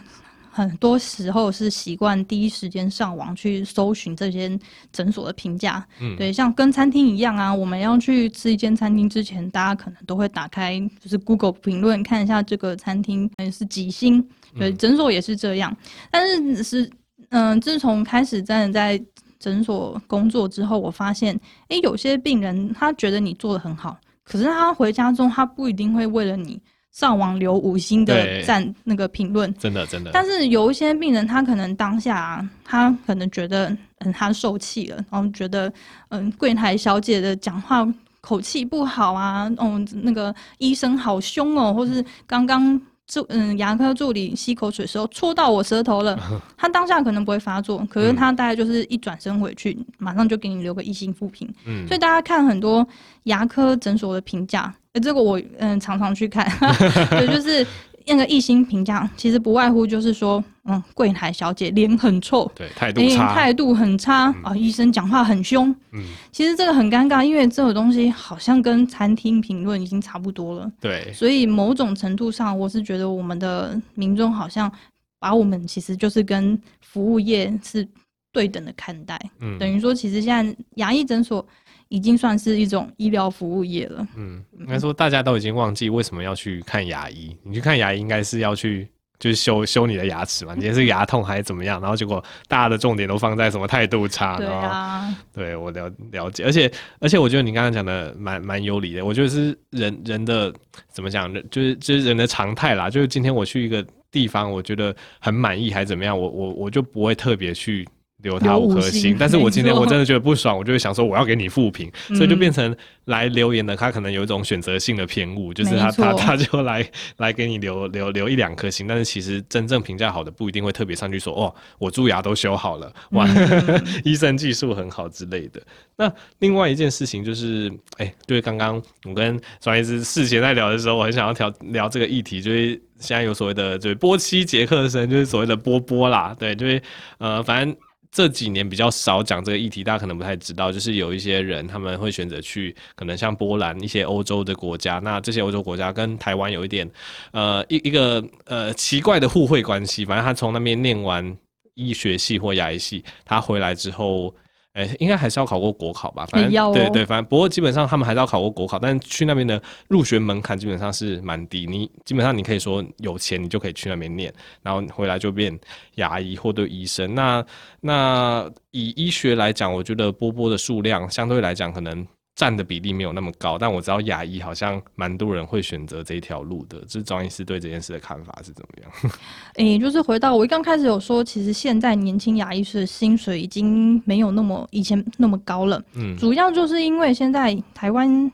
Speaker 2: 很多时候是习惯第一时间上网去搜寻这间诊所的评价，嗯，对，像跟餐厅一样啊，我们要去吃一间餐厅之前，大家可能都会打开就是 Google 评论看一下这个餐厅是几星，对，诊所也是这样。但是是嗯、呃，自从开始真的在诊所工作之后，我发现，哎、欸，有些病人他觉得你做的很好，可是他回家中他不一定会为了你。上网留五星的赞那个评论，
Speaker 1: 真的真的。
Speaker 2: 但是有一些病人，他可能当下、啊、他可能觉得，嗯，他受气了，然后觉得，嗯，柜台小姐的讲话口气不好啊，嗯，那个医生好凶哦，或是刚刚助嗯牙科助理吸口水的时候戳到我舌头了，他当下可能不会发作，可是他大概就是一转身回去，马上就给你留个一星负评。嗯，所以大家看很多牙科诊所的评价。这个我嗯常常去看，对，就是那个一星评价，其实不外乎就是说，嗯，柜台小姐脸很臭，
Speaker 1: 对，态度差，
Speaker 2: 态度很差啊、医生讲话很凶，嗯，其实这个很尴尬，因为这种东西好像跟餐厅评论已经差不多了，
Speaker 1: 对，
Speaker 2: 所以某种程度上，我是觉得我们的民众好像把我们其实就是跟服务业是对等的看待，嗯，等于说其实现在牙医诊所。已经算是一种医疗服务业了。嗯，应该
Speaker 1: 说大家都已经忘记为什么要去看牙医。你去看牙医应该是要去就是修修你的牙齿嘛。你今天是牙痛还是怎么样？然后结果大家的重点都放在什么态度差。
Speaker 2: 对啊，
Speaker 1: 对我了了解。而且而且我觉得你刚刚讲的蛮蛮有理的。我觉得是人人的怎么讲？就是就是人的常态啦。就是今天我去一个地方，我觉得很满意还是怎么样，我我我就不会特别去。留他五颗星，但是我今天我真的觉得不爽，我就会想说我要给你复评，所以就变成来留言的他可能有一种选择性的偏误，就是他他他就来来给你留留留一两颗星，但是其实真正评价好的不一定会特别上去说哦，我蛀牙都修好了，哇，嗯、医生技术很好之类的。那另外一件事情就是，哎、欸，对，刚刚我跟庄医师事前在聊的时候，我很想要聊聊这个议题，就是现在有所谓的就是波七杰克森，就是所谓的波波啦，对，就是呃，反正。这几年比较少讲这个议题，大家可能不太知道，就是有一些人他们会选择去，可能像波兰一些欧洲的国家，那这些欧洲国家跟台湾有一点，呃，一一个呃奇怪的互惠关系。反正他从那边念完医学系或牙医系，他回来之后。哎、欸，应该还是要考过国考吧？反正、欸、对对，反正不过基本上他们还是要考过国考，但是去那边的入学门槛基本上是蛮低。你基本上你可以说有钱，你就可以去那边念，然后回来就变牙医或对医生。那那以医学来讲，我觉得波波的数量相对来讲可能占的比例没有那么高，但我知道牙医好像蛮多人会选择这一条路的。就是庄医师对这件事的看法是怎么样？
Speaker 2: 诶、欸，就是回到我刚开始有说，其实现在年轻牙医师的薪水已经没有那么以前那么高了。嗯，主要就是因为现在台湾，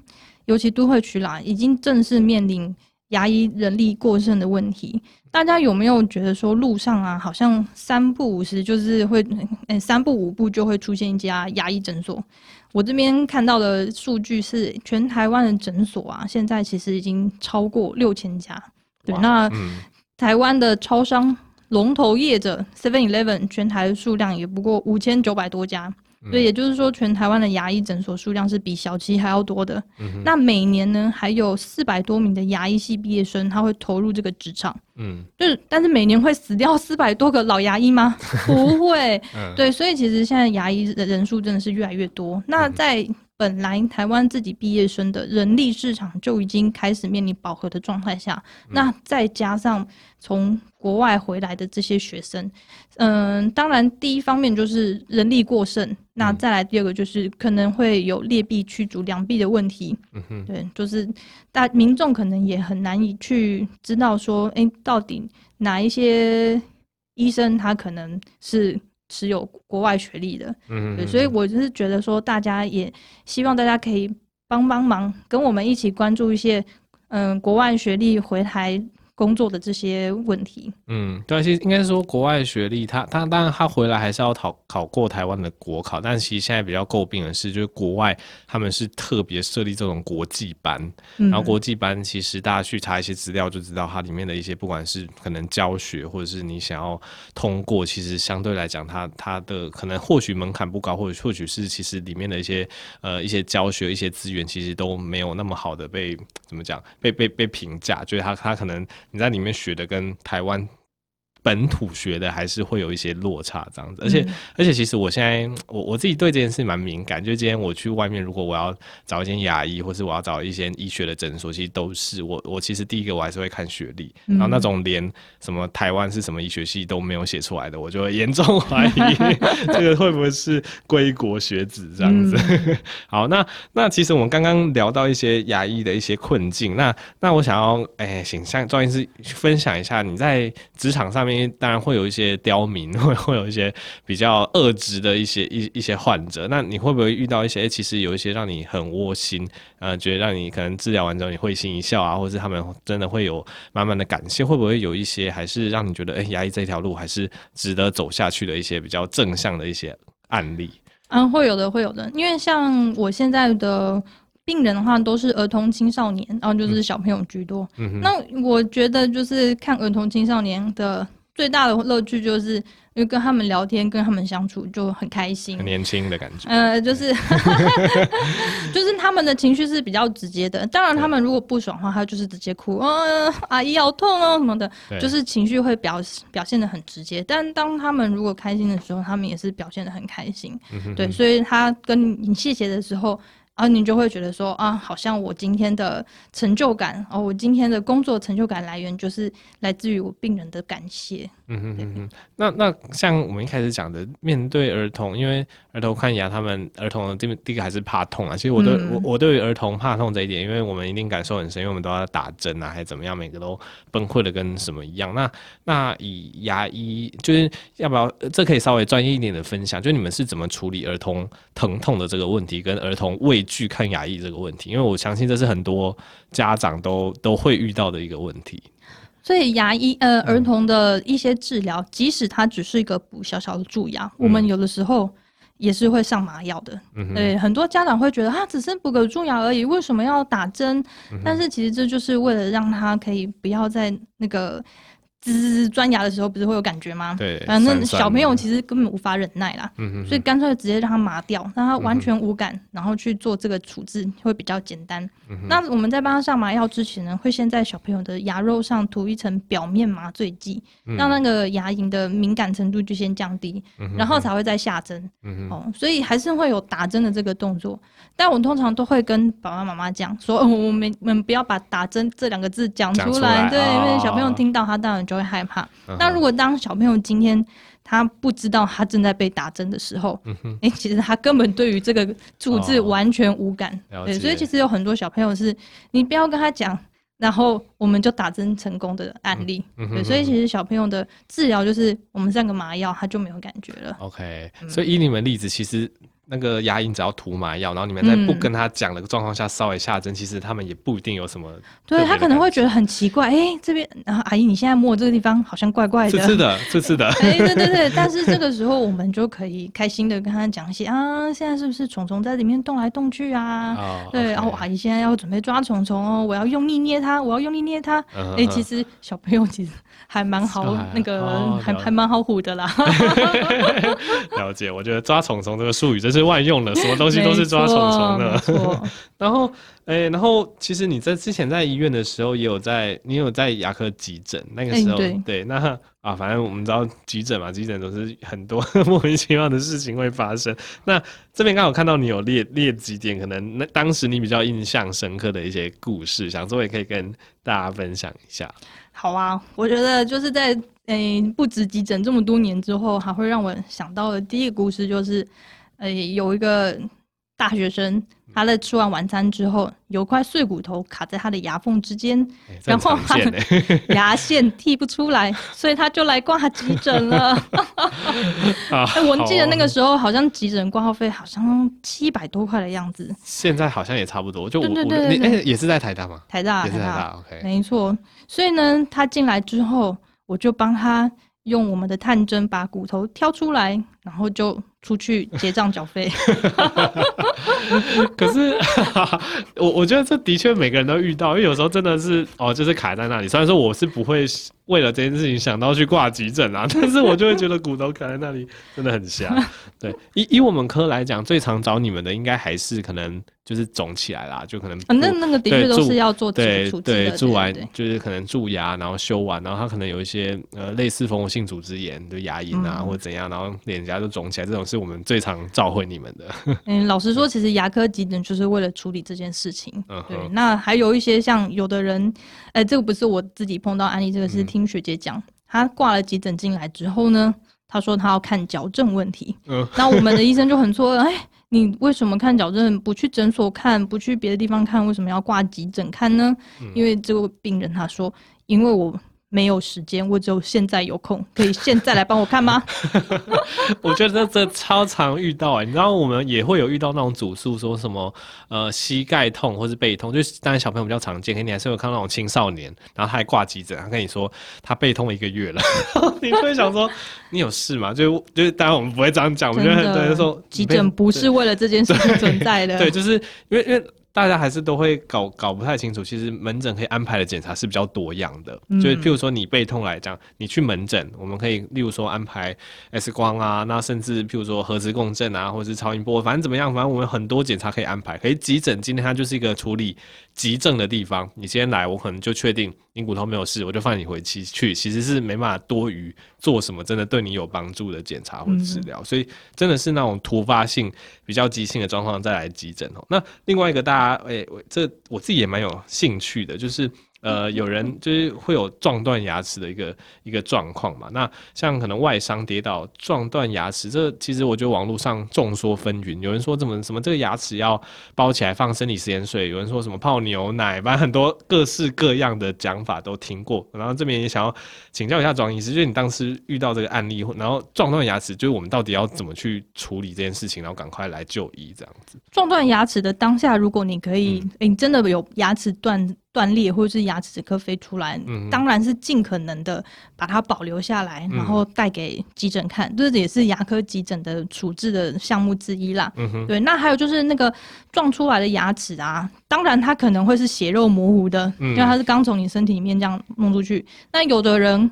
Speaker 2: 尤其都会区啦，已经正式面临牙医人力过剩的问题。大家有没有觉得说路上啊，好像三不五十就是会，诶、欸，三步五步就会出现一家牙医诊所？我这边看到的数据是，全台湾的诊所啊，现在其实已经超过六千家。对，那、嗯、台湾的超商龙头业者 Seven Eleven 全台的数量也不过五千九百多家。所以也就是说，全台湾的牙医诊所数量是比小七还要多的。嗯、那每年呢，还有四百多名的牙医系毕业生，他会投入这个职场。嗯，就是，但是每年会死掉四百多个老牙医吗？不会。嗯、对，所以其实现在牙医的人数真的是越来越多。那在本来台湾自己毕业生的人力市场就已经开始面临饱和的状态下，嗯、那再加上从国外回来的这些学生，嗯，当然第一方面就是人力过剩，那再来第二个就是可能会有劣币驱逐良币的问题。嗯哼，对，就是大民众可能也很难以去知道说，哎、欸，到底哪一些医生他可能是。持有国外学历的，嗯，对，所以我就是觉得说，大家也希望大家可以帮帮忙，跟我们一起关注一些，嗯，国外学历回台。工作的这些问题，
Speaker 1: 嗯，对，其实应该是说国外学历，他他当然他回来还是要考考过台湾的国考，但是其实现在比较诟病的是，就是国外他们是特别设立这种国际班，嗯、然后国际班其实大家去查一些资料就知道，它里面的一些不管是可能教学或者是你想要通过，其实相对来讲，它它的可能或许门槛不高，或者或许是其实里面的一些呃一些教学一些资源，其实都没有那么好的被怎么讲被被被评价，就是他他可能。你在里面学的跟台湾本土学的还是会有一些落差，这样子。而且、嗯、而且，其实我现在我我自己对这件事蛮敏感。就今天我去外面，如果我要找一间牙医，或是我要找一些医学的诊所，其实都是我我其实第一个我还是会看学历。嗯、然后那种连什么台湾是什么医学系都没有写出来的，我就会严重怀疑 这个会不会是归国学子这样子。嗯、好，那那其实我们刚刚聊到一些牙医的一些困境，那那我想要哎，请向庄医师分享一下你在职场上面。当然会有一些刁民，会会有一些比较恶质的一些一一些患者。那你会不会遇到一些？欸、其实有一些让你很窝心，呃，觉得让你可能治疗完之后你会心一笑啊，或者是他们真的会有满满的感谢？会不会有一些还是让你觉得，哎、欸，牙医这条路还是值得走下去的一些比较正向的一些案例？
Speaker 2: 嗯，会有的，会有的。因为像我现在的病人的话，都是儿童青少年，然后就是小朋友居多。嗯。那我觉得就是看儿童青少年的。最大的乐趣就是，因为跟他们聊天，跟他们相处就很开心，
Speaker 1: 很年轻的感觉。
Speaker 2: 呃，就是，就是他们的情绪是比较直接的。当然，他们如果不爽的话，他就是直接哭，嗯、呃，阿姨好痛哦什么的，就是情绪会表表现的很直接。但当他们如果开心的时候，他们也是表现的很开心。嗯、哼哼对，所以他跟你谢谢的时候。啊你就会觉得说啊，好像我今天的成就感哦，我今天的工作成就感来源就是来自于我病人的感谢。嗯哼嗯哼。
Speaker 1: 那那像我们一开始讲的，面对儿童，因为儿童看牙，他们儿童的第第一个还是怕痛啊。其实我对、嗯、我我对于儿童怕痛这一点，因为我们一定感受很深，因为我们都要打针啊，还是怎么样，每个都崩溃的跟什么一样。那那以牙医就是要不要这可以稍微专业一点的分享，就你们是怎么处理儿童疼痛的这个问题，跟儿童畏惧看牙医这个问题，因为我相信这是很多家长都都会遇到的一个问题。
Speaker 2: 所以牙医呃，儿童的一些治疗，嗯、即使它只是一个补小小的蛀牙，嗯、我们有的时候也是会上麻药的。嗯，对，很多家长会觉得啊，只是补个蛀牙而已，为什么要打针？嗯、但是其实这就是为了让他可以不要在那个。滋钻牙的时候不是会有感觉吗？
Speaker 1: 对，
Speaker 2: 反正小朋友其实根本无法忍耐啦，嗯、哼哼。所以干脆直接让他麻掉，让他完全无感，嗯、然后去做这个处置会比较简单。嗯、那我们在帮他上麻药之前呢，会先在小朋友的牙肉上涂一层表面麻醉剂，嗯、让那个牙龈的敏感程度就先降低，然后才会再下针。哦，所以还是会有打针的这个动作，但我通常都会跟爸爸妈妈讲说，我们我们不要把打针这两个字讲出来，对，哦、因为小朋友听到他当然就。就会害怕。
Speaker 1: 嗯、
Speaker 2: 那如果当小朋友今天他不知道他正在被打针的时候，哎、嗯欸，其实他根本对于这个处置完全无感。
Speaker 1: 哦、
Speaker 2: 对，所以其实有很多小朋友是，你不要跟他讲，然后我们就打针成功的案例。嗯、对，所以其实小朋友的治疗就是我们上个麻药，他就没有感觉了。
Speaker 1: OK，、嗯、所以以你们例子，其实。那个牙龈只要涂麻药，然后你们在不跟他讲的状况下稍微下针，嗯、其实他们也不一定有什么。
Speaker 2: 对，他可能会觉得很奇怪，哎、欸，这边然后阿姨你现在摸这个地方好像怪怪的，
Speaker 1: 刺刺的，刺刺 的。
Speaker 2: 哎、欸，对对对，但是这个时候我们就可以开心的跟他讲一些啊，现在是不是虫虫在里面动来动去啊？哦、对，然后阿姨现在要准备抓虫虫哦，我要用力捏它，我要用力捏它。哎、其实小朋友其实还蛮好，哦、那个、哦、还还蛮好唬的啦。
Speaker 1: 了解，我觉得抓虫虫这个术语真是万用的，什么东西都是抓虫虫的。然后，哎、欸，然后其实你在之前在医院的时候，也有在你有在牙科急诊那个时候，欸、对，对，那啊，反正我们知道急诊嘛，急诊都是很多 莫名其妙的事情会发生。那这边刚好看到你有列列几点，可能那当时你比较印象深刻的一些故事，想说也可以跟大家分享一下。
Speaker 2: 好啊，我觉得就是在。诶、欸，不止急诊这么多年之后，还会让我想到的第一个故事就是，诶、欸，有一个大学生，他在吃完晚餐之后，有块碎骨头卡在他的牙缝之间，欸、然后他的 牙线剔不出来，所以他就来挂急诊了。哎、欸，我记得那个时候好像急诊挂号费好像七百多块的样子，
Speaker 1: 现在好像也差不多。就我，
Speaker 2: 对对对，对，
Speaker 1: 哎、欸，也是在台大吗？
Speaker 2: 台大，
Speaker 1: 也是台大，
Speaker 2: 台大
Speaker 1: ，OK，
Speaker 2: 没错。所以呢，他进来之后。我就帮他用我们的探针把骨头挑出来，然后就出去结账缴费。
Speaker 1: 可是 我我觉得这的确每个人都遇到，因为有时候真的是哦，就是卡在那里。虽然说我是不会为了这件事情想到去挂急诊啊，但是我就会觉得骨头卡在那里真的很瞎。对，以以我们科来讲，最常找你们的应该还是可能。就是肿起来啦，就可能、
Speaker 2: 啊、那，那个的确都是要做对
Speaker 1: 对，蛀完就是可能蛀牙，然后修完，然后他可能有一些呃类似蜂窝性组织炎，就牙龈啊、嗯、或者怎样，然后脸颊就肿起来，这种是我们最常召回你们的。嗯，
Speaker 2: 老实说，其实牙科急诊就是为了处理这件事情。嗯，对。那还有一些像有的人，哎、欸，这个不是我自己碰到案例，这个是听学姐讲，他挂了急诊进来之后呢，他说他要看矫正问题。嗯，那我们的医生就很错愕，哎、欸。你为什么看矫正不去诊所看，不去别的地方看？为什么要挂急诊看呢？嗯、因为这个病人他说，因为我。没有时间，我只有现在有空，可以现在来帮我看吗？
Speaker 1: 我觉得这超常遇到哎、欸，你知道我们也会有遇到那种主诉，说什么呃膝盖痛或是背痛，就是当然小朋友比较常见，可你还是有看到那种青少年，然后他还挂急诊，他跟你说他背痛一个月了，你会想说你有事吗？就就是当然我们不会这样讲，我们觉得很多人，说
Speaker 2: 急诊不是为了这件事情存在的，
Speaker 1: 对，就是因为因为。大家还是都会搞搞不太清楚，其实门诊可以安排的检查是比较多样的。嗯、就是譬如说你背痛来讲，你去门诊，我们可以例如说安排 X 光啊，那甚至譬如说核磁共振啊，或者是超音波，反正怎么样，反正我们很多检查可以安排。可以急诊今天它就是一个处理急症的地方，你今天来，我可能就确定你骨头没有事，我就放你回去去，其实是没办法多余做什么真的对你有帮助的检查或者治疗，嗯、所以真的是那种突发性比较急性的状况再来急诊哦。那另外一个大家，诶、欸，这我自己也蛮有兴趣的，就是。呃，有人就是会有撞断牙齿的一个一个状况嘛？那像可能外伤跌倒撞断牙齿，这其实我觉得网络上众说纷纭。有人说怎么什么这个牙齿要包起来放生理食盐水，有人说什么泡牛奶，反正很多各式各样的讲法都听过。然后这边也想要请教一下庄医师，就是你当时遇到这个案例，然后撞断牙齿，就是我们到底要怎么去处理这件事情，然后赶快来就医这样子。
Speaker 2: 撞断牙齿的当下，如果你可以，嗯欸、你真的有牙齿断。断裂或者是牙齿整颗飞出来，嗯、当然是尽可能的把它保留下来，嗯、然后带给急诊看，这也是牙科急诊的处置的项目之一啦。嗯、对，那还有就是那个撞出来的牙齿啊，当然它可能会是血肉模糊的，嗯、因为它是刚从你身体里面这样弄出去。那有的人。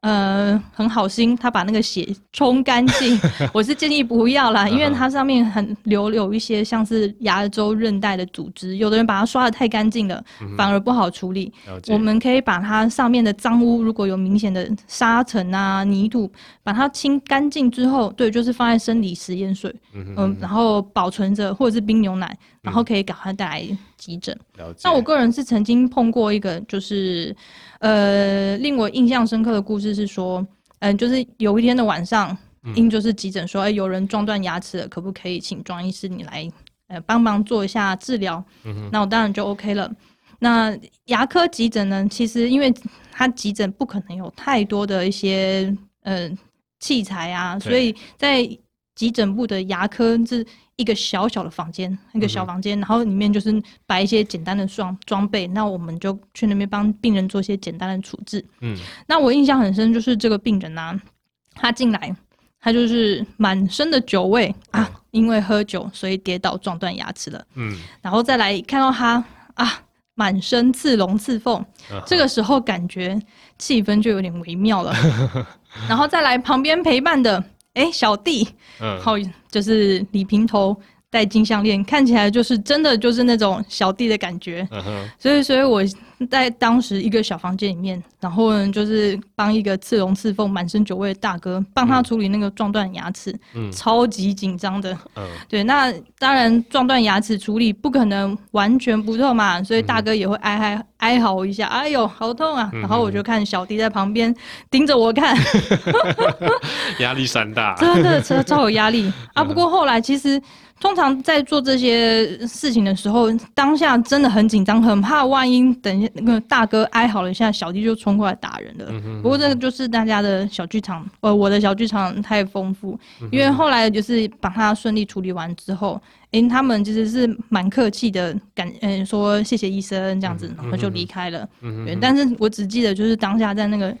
Speaker 2: 呃，很好心，他把那个血冲干净。我是建议不要啦，因为它上面很留有一些像是牙周韧带的组织，有的人把它刷的太干净了，嗯、反而不好处理。我们可以把它上面的脏污，如果有明显的沙尘啊、泥土，把它清干净之后，对，就是放在生理食盐水，嗯，然后保存着或者是冰牛奶，然后可以赶快带来急
Speaker 1: 诊。
Speaker 2: 那我个人是曾经碰过一个，就是呃令我印象深刻的故事是说，嗯、呃，就是有一天的晚上，因就是急诊说，哎、嗯欸，有人撞断牙齿了，可不可以请庄医师你来呃帮忙做一下治疗？那我当然就 OK 了。那牙科急诊呢，其实因为它急诊不可能有太多的一些呃器材啊，所以在急诊部的牙科是一个小小的房间，一个小房间，嗯、然后里面就是摆一些简单的装装备，那我们就去那边帮病人做一些简单的处置。嗯，那我印象很深，就是这个病人啊，他进来，他就是满身的酒味啊，嗯、因为喝酒所以跌倒撞断牙齿了。嗯，然后再来看到他啊。满身刺龙刺凤，uh. 这个时候感觉气氛就有点微妙了。然后再来旁边陪伴的，哎、欸，小弟，好、uh，huh. 就是李平头。戴金项链，看起来就是真的就是那种小弟的感觉，uh huh. 所以，所以我在当时一个小房间里面，然后呢，就是帮一个刺龙刺凤、满身酒味的大哥帮他处理那个撞断牙齿，嗯、超级紧张的。Uh. 对，那当然撞断牙齿处理不可能完全不痛嘛，所以大哥也会哀哀哀嚎一下，哎呦，好痛啊！然后我就看小弟在旁边盯着我看，
Speaker 1: 压力山大，
Speaker 2: 真的超超有压力啊！不过后来其实。通常在做这些事情的时候，当下真的很紧张，很怕万一等一下那个大哥哀嚎了一下，小弟就冲过来打人了。嗯、不过这个就是大家的小剧场，呃，我的小剧场太丰富，因为后来就是把他顺利处理完之后，诶、欸，他们其实是蛮客气的，感嗯说谢谢医生这样子，然后就离开了。嗯、对，但是我只记得就是当下在那个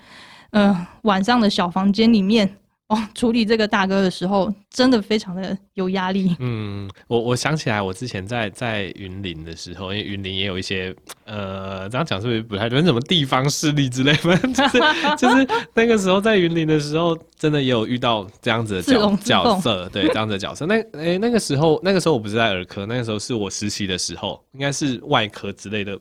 Speaker 2: 呃晚上的小房间里面。哦，处理这个大哥的时候，真的非常的有压力。嗯，
Speaker 1: 我我想起来，我之前在在云林的时候，因为云林也有一些，呃，这样讲是不是不太对？什么地方势力之类的，就是 就是那个时候在云林的时候，真的也有遇到这样子的角角色，对，这样子的角色。那诶、欸，那个时候那个时候我不是在儿科，那个时候是我实习的时候，应该是外科之类的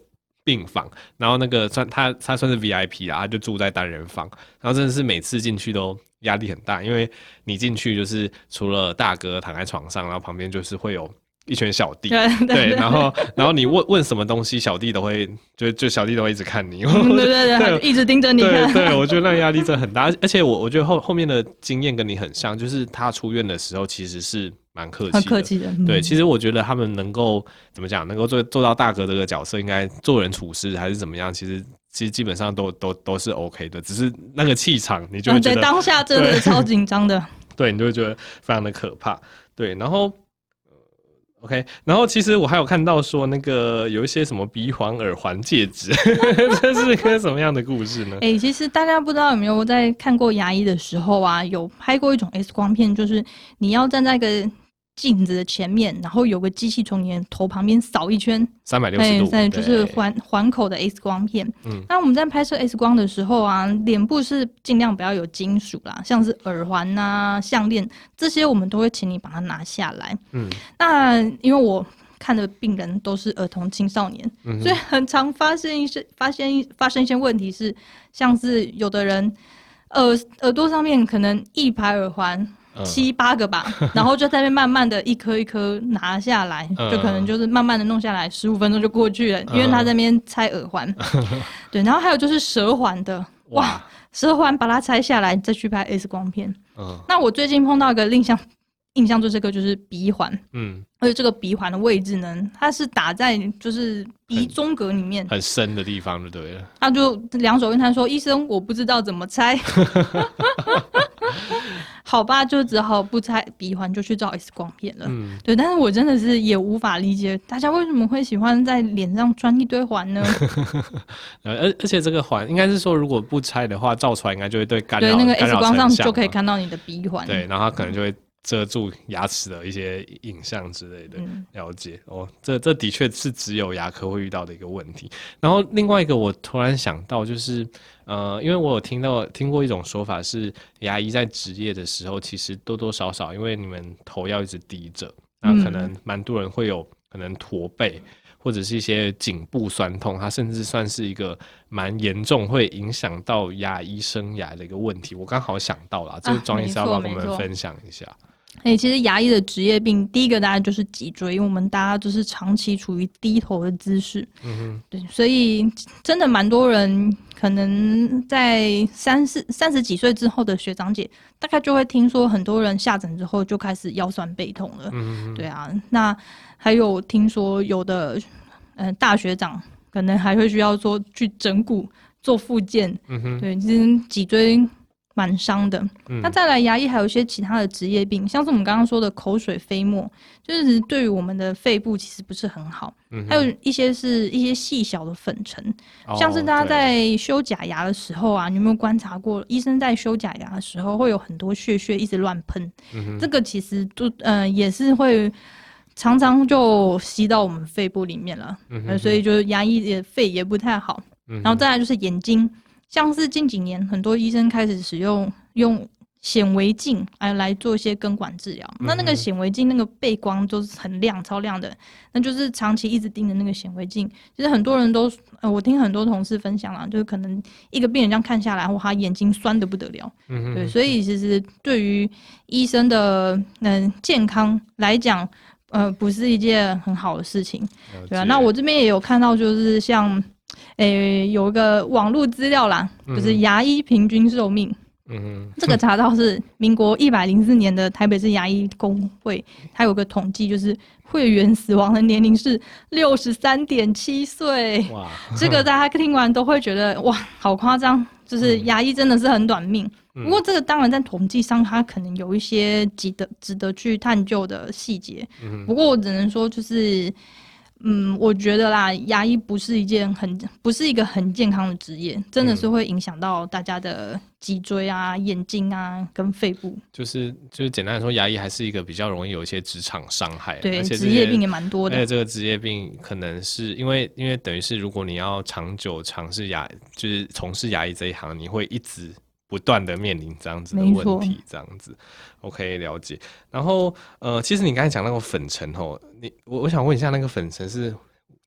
Speaker 1: 病房。然后那个算他他算是 VIP 啊，他就住在单人房，然后真的是每次进去都。压力很大，因为你进去就是除了大哥躺在床上，然后旁边就是会有一群小弟，对，对，对，然后然后你问问什么东西，小弟都会就就小弟都会一直看你，
Speaker 2: 嗯、对对对，对 一直盯着你看。
Speaker 1: 对，对，我觉得那压力真的很大，而且我我觉得后后面的经验跟你很像，就是他出院的时候其实是蛮客气很，
Speaker 2: 客气的。嗯、
Speaker 1: 对，其实我觉得他们能够怎么讲，能够做做到大哥这个角色，应该做人处事还是怎么样，其实。其实基本上都都都是 OK 的，只是那个气场，你就会觉得、嗯、
Speaker 2: 当下真的超紧张的，
Speaker 1: 对，你就会觉得非常的可怕。对，然后 OK，然后其实我还有看到说那个有一些什么鼻环、耳环、戒指，这是一个什么样的故事呢？
Speaker 2: 哎、欸，其实大家不知道有没有在看过牙医的时候啊，有拍过一种 X 光片，就是你要站在一个。镜子的前面，然后有个机器从你的头旁边扫一圈，
Speaker 1: 三百六十度，
Speaker 2: 对，就是环环口的 X 光片。嗯，那我们在拍摄 X 光的时候啊，脸部是尽量不要有金属啦，像是耳环呐、啊、项链这些，我们都会请你把它拿下来。嗯，那因为我看的病人都是儿童青少年，嗯、所以很常发现一些发现一发生一些问题是，像是有的人耳耳朵上面可能一排耳环。七八个吧，然后就在那边慢慢的一颗一颗拿下来，就可能就是慢慢的弄下来，十五分钟就过去了，因为他在那边拆耳环，对，然后还有就是舌环的，哇，舌环把它拆下来再去拍 X 光片，那我最近碰到一个印象印象最深刻就是鼻环，嗯，而且这个鼻环的位置呢，它是打在就是鼻中隔里面。
Speaker 1: 很深的地方就对了，
Speaker 2: 他就两手跟他说，医生我不知道怎么拆。好吧，就只好不拆鼻环，就去照 X 光片了。嗯，对，但是我真的是也无法理解，大家为什么会喜欢在脸上穿一堆环呢？
Speaker 1: 而而且这个环应该是说，如果不拆的话，照出来应该就会对干扰。
Speaker 2: 对，那个 X 光上就可以看到你的鼻环。
Speaker 1: 对，然后它可能就会遮住牙齿的一些影像之类的。嗯、了解哦，这这的确是只有牙科会遇到的一个问题。然后另外一个，我突然想到就是。呃，因为我有听到听过一种说法是，牙医在职业的时候，其实多多少少，因为你们头要一直低着，那可能蛮多人会有可能驼背，或者是一些颈部酸痛，它甚至算是一个蛮严重，会影响到牙医生涯的一个问题。我刚好想到了，这个庄医师要跟我们分享一下？
Speaker 2: 哎、欸，其实牙医的职业病，第一个大概就是脊椎，因为我们大家就是长期处于低头的姿势。嗯哼，对，所以真的蛮多人可能在三四三十几岁之后的学长姐，大概就会听说很多人下诊之后就开始腰酸背痛了。嗯哼，对啊，那还有听说有的嗯、呃、大学长可能还会需要说去整骨做复健。嗯哼，对，其实脊椎。蛮伤的，那再来牙医还有一些其他的职业病，像是我们刚刚说的口水飞沫，就是对于我们的肺部其实不是很好。嗯，还有一些是一些细小的粉尘，像是大家在修假牙的时候啊，你有没有观察过？医生在修假牙的时候会有很多血血一直乱喷，嗯，这个其实都呃也是会常常就吸到我们肺部里面了，嗯，所以就是牙医也肺也不太好。然后再来就是眼睛。像是近几年，很多医生开始使用用显微镜来来做一些根管治疗。嗯。那那个显微镜那个背光都是很亮、超亮的，那就是长期一直盯着那个显微镜。其实很多人都，呃，我听很多同事分享啊，就是可能一个病人这样看下来，哇，他眼睛酸的不得了。嗯，对，所以其实对于医生的嗯、呃、健康来讲，呃，不是一件很好的事情，对啊。那我这边也有看到，就是像。诶、欸，有一个网络资料啦，就是牙医平均寿命。嗯哼，这个查到是民国一百零四年的台北市牙医工会，它有个统计，就是会员死亡的年龄是六十三点七岁。哇，这个大家听完都会觉得哇，好夸张，就是牙医真的是很短命。嗯、不过这个当然在统计上，它可能有一些值得值得去探究的细节。嗯，不过我只能说就是。嗯，我觉得啦，牙医不是一件很不是一个很健康的职业，真的是会影响到大家的脊椎啊、嗯、眼睛啊跟肺部。就是就是简单来说，牙医还是一个比较容易有一些职场伤害，对，职业病也蛮多的。而且这个职业病可能是因为因为等于是如果你要长久尝试牙，就是从事牙医这一行，你会一直。不断的面临这样子的问题，这样子，OK，了解。然后，呃，其实你刚才讲那个粉尘哦，你我我想问一下，那个粉尘是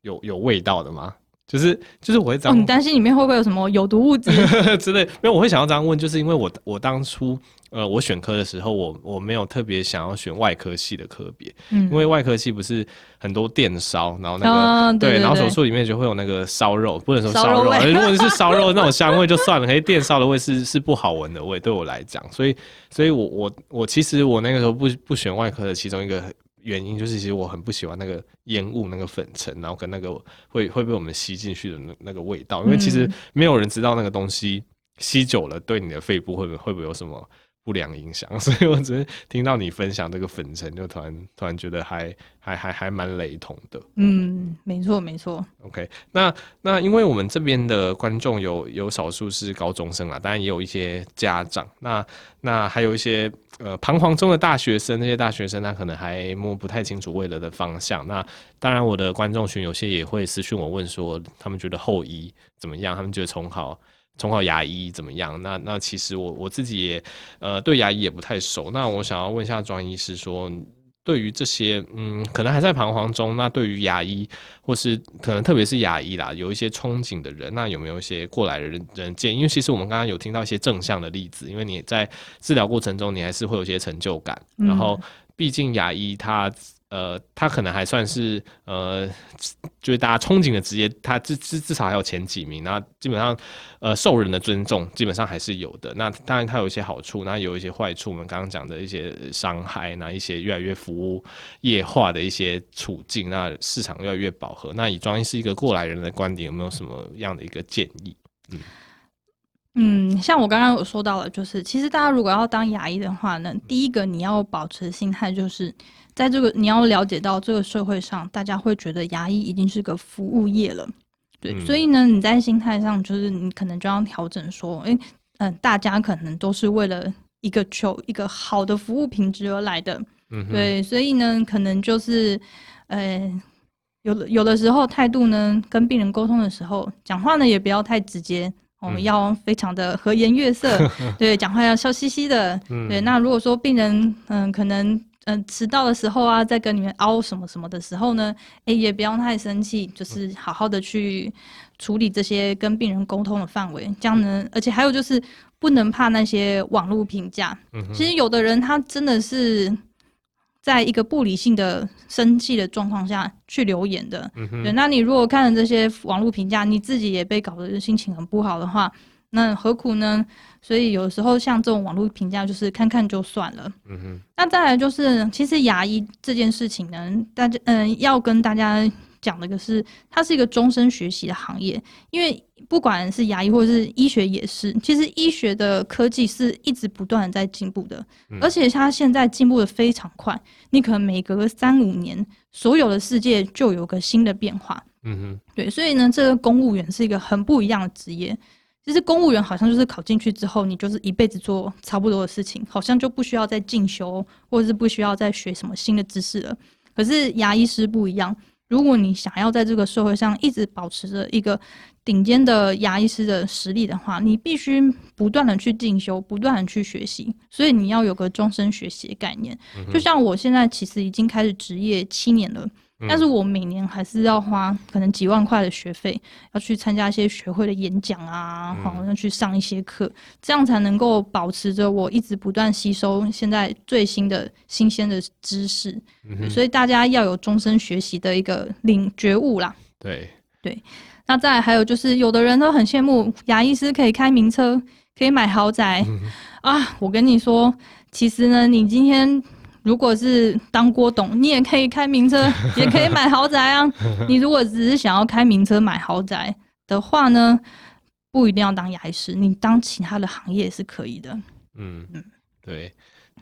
Speaker 2: 有有味道的吗？就是就是我会这样，哦，你担心里面会不会有什么有毒物质 之类？没有，我会想要这样问，就是因为我我当初。呃，我选科的时候，我我没有特别想要选外科系的科别，嗯，因为外科系不是很多电烧，然后那个、哦、对，然后手术里面就会有那个烧肉，不能说烧肉，肉如果 是烧肉那种香味就算了，可是电烧的味是是不好闻的味，对我来讲，所以，所以我我我其实我那个时候不不选外科的其中一个原因就是，其实我很不喜欢那个烟雾、那个粉尘，然后跟那个会会被我们吸进去的那那个味道，因为其实没有人知道那个东西吸久了对你的肺部会不会会不会有什么。不良影响，所以我只是听到你分享这个粉尘，就突然突然觉得还还还还蛮雷同的。嗯，没错没错。OK，那那因为我们这边的观众有有少数是高中生啊，当然也有一些家长，那那还有一些呃彷徨中的大学生，那些大学生他可能还摸不太清楚未来的方向。那当然，我的观众群有些也会私讯我问说，他们觉得后移怎么样？他们觉得重考。重考牙医怎么样？那那其实我我自己也呃对牙医也不太熟。那我想要问一下庄医师说，对于这些嗯可能还在彷徨中，那对于牙医或是可能特别是牙医啦，有一些憧憬的人，那有没有一些过来的人人建议？因为其实我们刚刚有听到一些正向的例子，因为你在治疗过程中，你还是会有一些成就感。嗯、然后毕竟牙医他。呃，他可能还算是呃，就是大家憧憬的职业，他至至至少还有前几名。那基本上，呃，受人的尊重基本上还是有的。那当然，它有一些好处，那有一些坏处。我们刚刚讲的一些伤害，那一些越来越服务业化的一些处境，那市场越来越饱和。那以庄医师一个过来人的观点，有没有什么样的一个建议？嗯嗯，像我刚刚有说到了，就是其实大家如果要当牙医的话呢，第一个你要保持心态就是。在这个你要了解到这个社会上，大家会觉得牙医已经是个服务业了，对，嗯、所以呢，你在心态上就是你可能就要调整说，诶，嗯，大家可能都是为了一个求一个好的服务品质而来的，嗯，对，所以呢，可能就是，呃，有的有的时候态度呢，跟病人沟通的时候，讲话呢也不要太直接，我们要非常的和颜悦色，对，讲话要笑嘻嘻的，对，那如果说病人，嗯，可能。嗯，迟到的时候啊，在跟你们凹什么什么的时候呢，哎、欸，也不要太生气，就是好好的去处理这些跟病人沟通的范围，这样呢，而且还有就是不能怕那些网络评价。其实有的人他真的是在一个不理性的生气的状况下去留言的。
Speaker 1: 嗯哼。
Speaker 2: 对，那你如果看了这些网络评价，你自己也被搞得心情很不好的话，那何苦呢？所以有时候像这种网络评价，就是看看就算了。
Speaker 1: 嗯哼。
Speaker 2: 那再来就是，其实牙医这件事情呢，大家嗯、呃、要跟大家讲的一个是，它是一个终身学习的行业，因为不管是牙医或者是医学也是，其实医学的科技是一直不断的在进步的，嗯、而且它现在进步的非常快，你可能每隔三五年，所有的世界就有个新的变化。
Speaker 1: 嗯哼，
Speaker 2: 对，所以呢，这个公务员是一个很不一样的职业。其实公务员好像就是考进去之后，你就是一辈子做差不多的事情，好像就不需要再进修，或者是不需要再学什么新的知识了。可是牙医师不一样，如果你想要在这个社会上一直保持着一个顶尖的牙医师的实力的话，你必须不断的去进修，不断的去学习。所以你要有个终身学习的概念。就像我现在其实已经开始职业七年了。但是我每年还是要花可能几万块的学费，要去参加一些学会的演讲啊，好、嗯，要去上一些课，这样才能够保持着我一直不断吸收现在最新的新鲜的知识。嗯、所以大家要有终身学习的一个领觉悟啦。
Speaker 1: 对
Speaker 2: 对，那再还有就是，有的人都很羡慕牙医师可以开名车，可以买豪宅、嗯、啊。我跟你说，其实呢，你今天。如果是当郭董，你也可以开名车，也可以买豪宅啊。你如果只是想要开名车买豪宅的话呢，不一定要当牙医师，你当其他的行业也是可以的。
Speaker 1: 嗯嗯，对。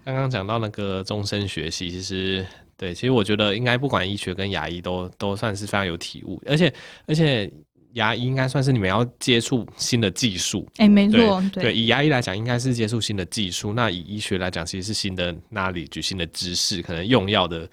Speaker 1: 刚刚讲到那个终身学习，其实对，其实我觉得应该不管医学跟牙医都都算是非常有体悟，而且而且。牙医应该算是你们要接触新的技术，
Speaker 2: 哎、欸，没
Speaker 1: 错，对，以牙医来讲，应该是接触新的技术。那以医学来讲，其实是新的 knowledge，新的知识，可能用药的。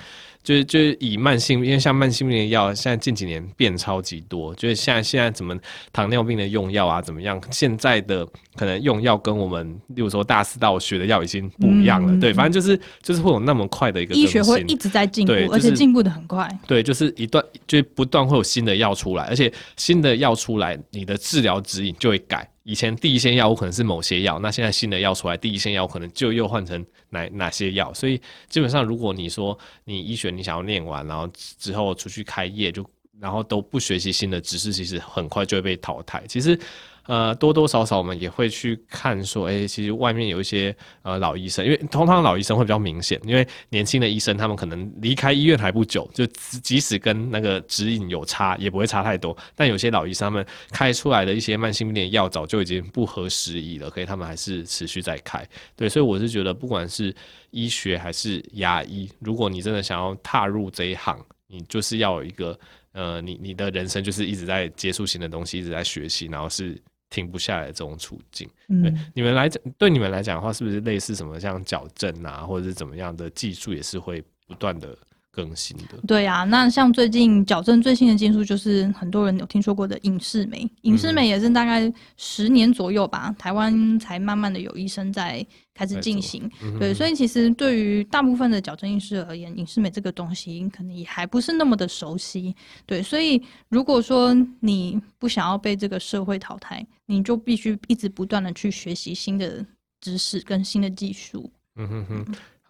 Speaker 1: 就是就是以慢性，因为像慢性病的药，现在近几年变超级多。就是现在现在怎么糖尿病的用药啊，怎么样？现在的可能用药跟我们，例如说大四到学的药已经不一样了。嗯、对，反正就是就是会有那么快的一个医
Speaker 2: 学会一直在进步，
Speaker 1: 就是、
Speaker 2: 而且进步的很快。
Speaker 1: 对，就是一段就不断会有新的药出来，而且新的药出来，你的治疗指引就会改。以前第一线药物可能是某些药，那现在新的药出来，第一线药可能就又换成哪哪些药。所以基本上，如果你说你医学你想要念完，然后之后出去开业，就然后都不学习新的知识，其实很快就会被淘汰。其实。呃，多多少少我们也会去看说，哎、其实外面有一些呃老医生，因为通常老医生会比较明显，因为年轻的医生他们可能离开医院还不久，就即使跟那个指引有差，也不会差太多。但有些老医生他们开出来的一些慢性病的药早就已经不合时宜了，可以他们还是持续在开。对，所以我是觉得，不管是医学还是牙医，如果你真的想要踏入这一行，你就是要有一个呃，你你的人生就是一直在接触新的东西，一直在学习，然后是。停不下来的这种处境，对、嗯、你们来讲，对你们来讲的话，是不是类似什么像矫正啊，或者是怎么样的技术，也是会不断的更新的？
Speaker 2: 对啊，那像最近矫正最新的技术，就是很多人有听说过的影视美，影视美也是大概十年左右吧，嗯、台湾才慢慢的有医生在。开始进行，嗯、对，所以其实对于大部分的矫正医师而言，影视美这个东西可能也还不是那么的熟悉，对，所以如果说你不想要被这个社会淘汰，你就必须一直不断的去学习新的知识跟新的技术。
Speaker 1: 嗯哼哼，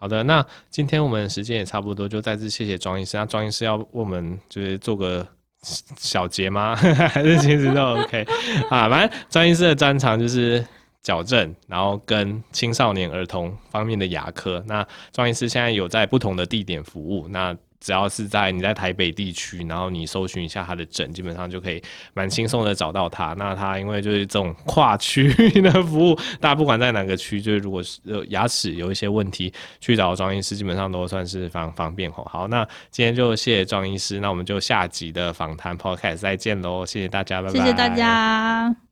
Speaker 1: 好的，那今天我们时间也差不多，就再次谢谢庄医师。那庄医师要为我们就是做个小结吗？还是其实都 OK 啊？反正庄医师的专长就是。矫正，然后跟青少年儿童方面的牙科。那庄医师现在有在不同的地点服务。那只要是在你在台北地区，然后你搜寻一下他的诊，基本上就可以蛮轻松的找到他。那他因为就是这种跨区的服务，大家不管在哪个区，就是如果是牙齿有一些问题，去找庄医师基本上都算是非常方便吼。好，那今天就谢谢庄医师，那我们就下集的访谈 podcast 再见喽，谢谢大家，拜拜。
Speaker 2: 谢谢大家。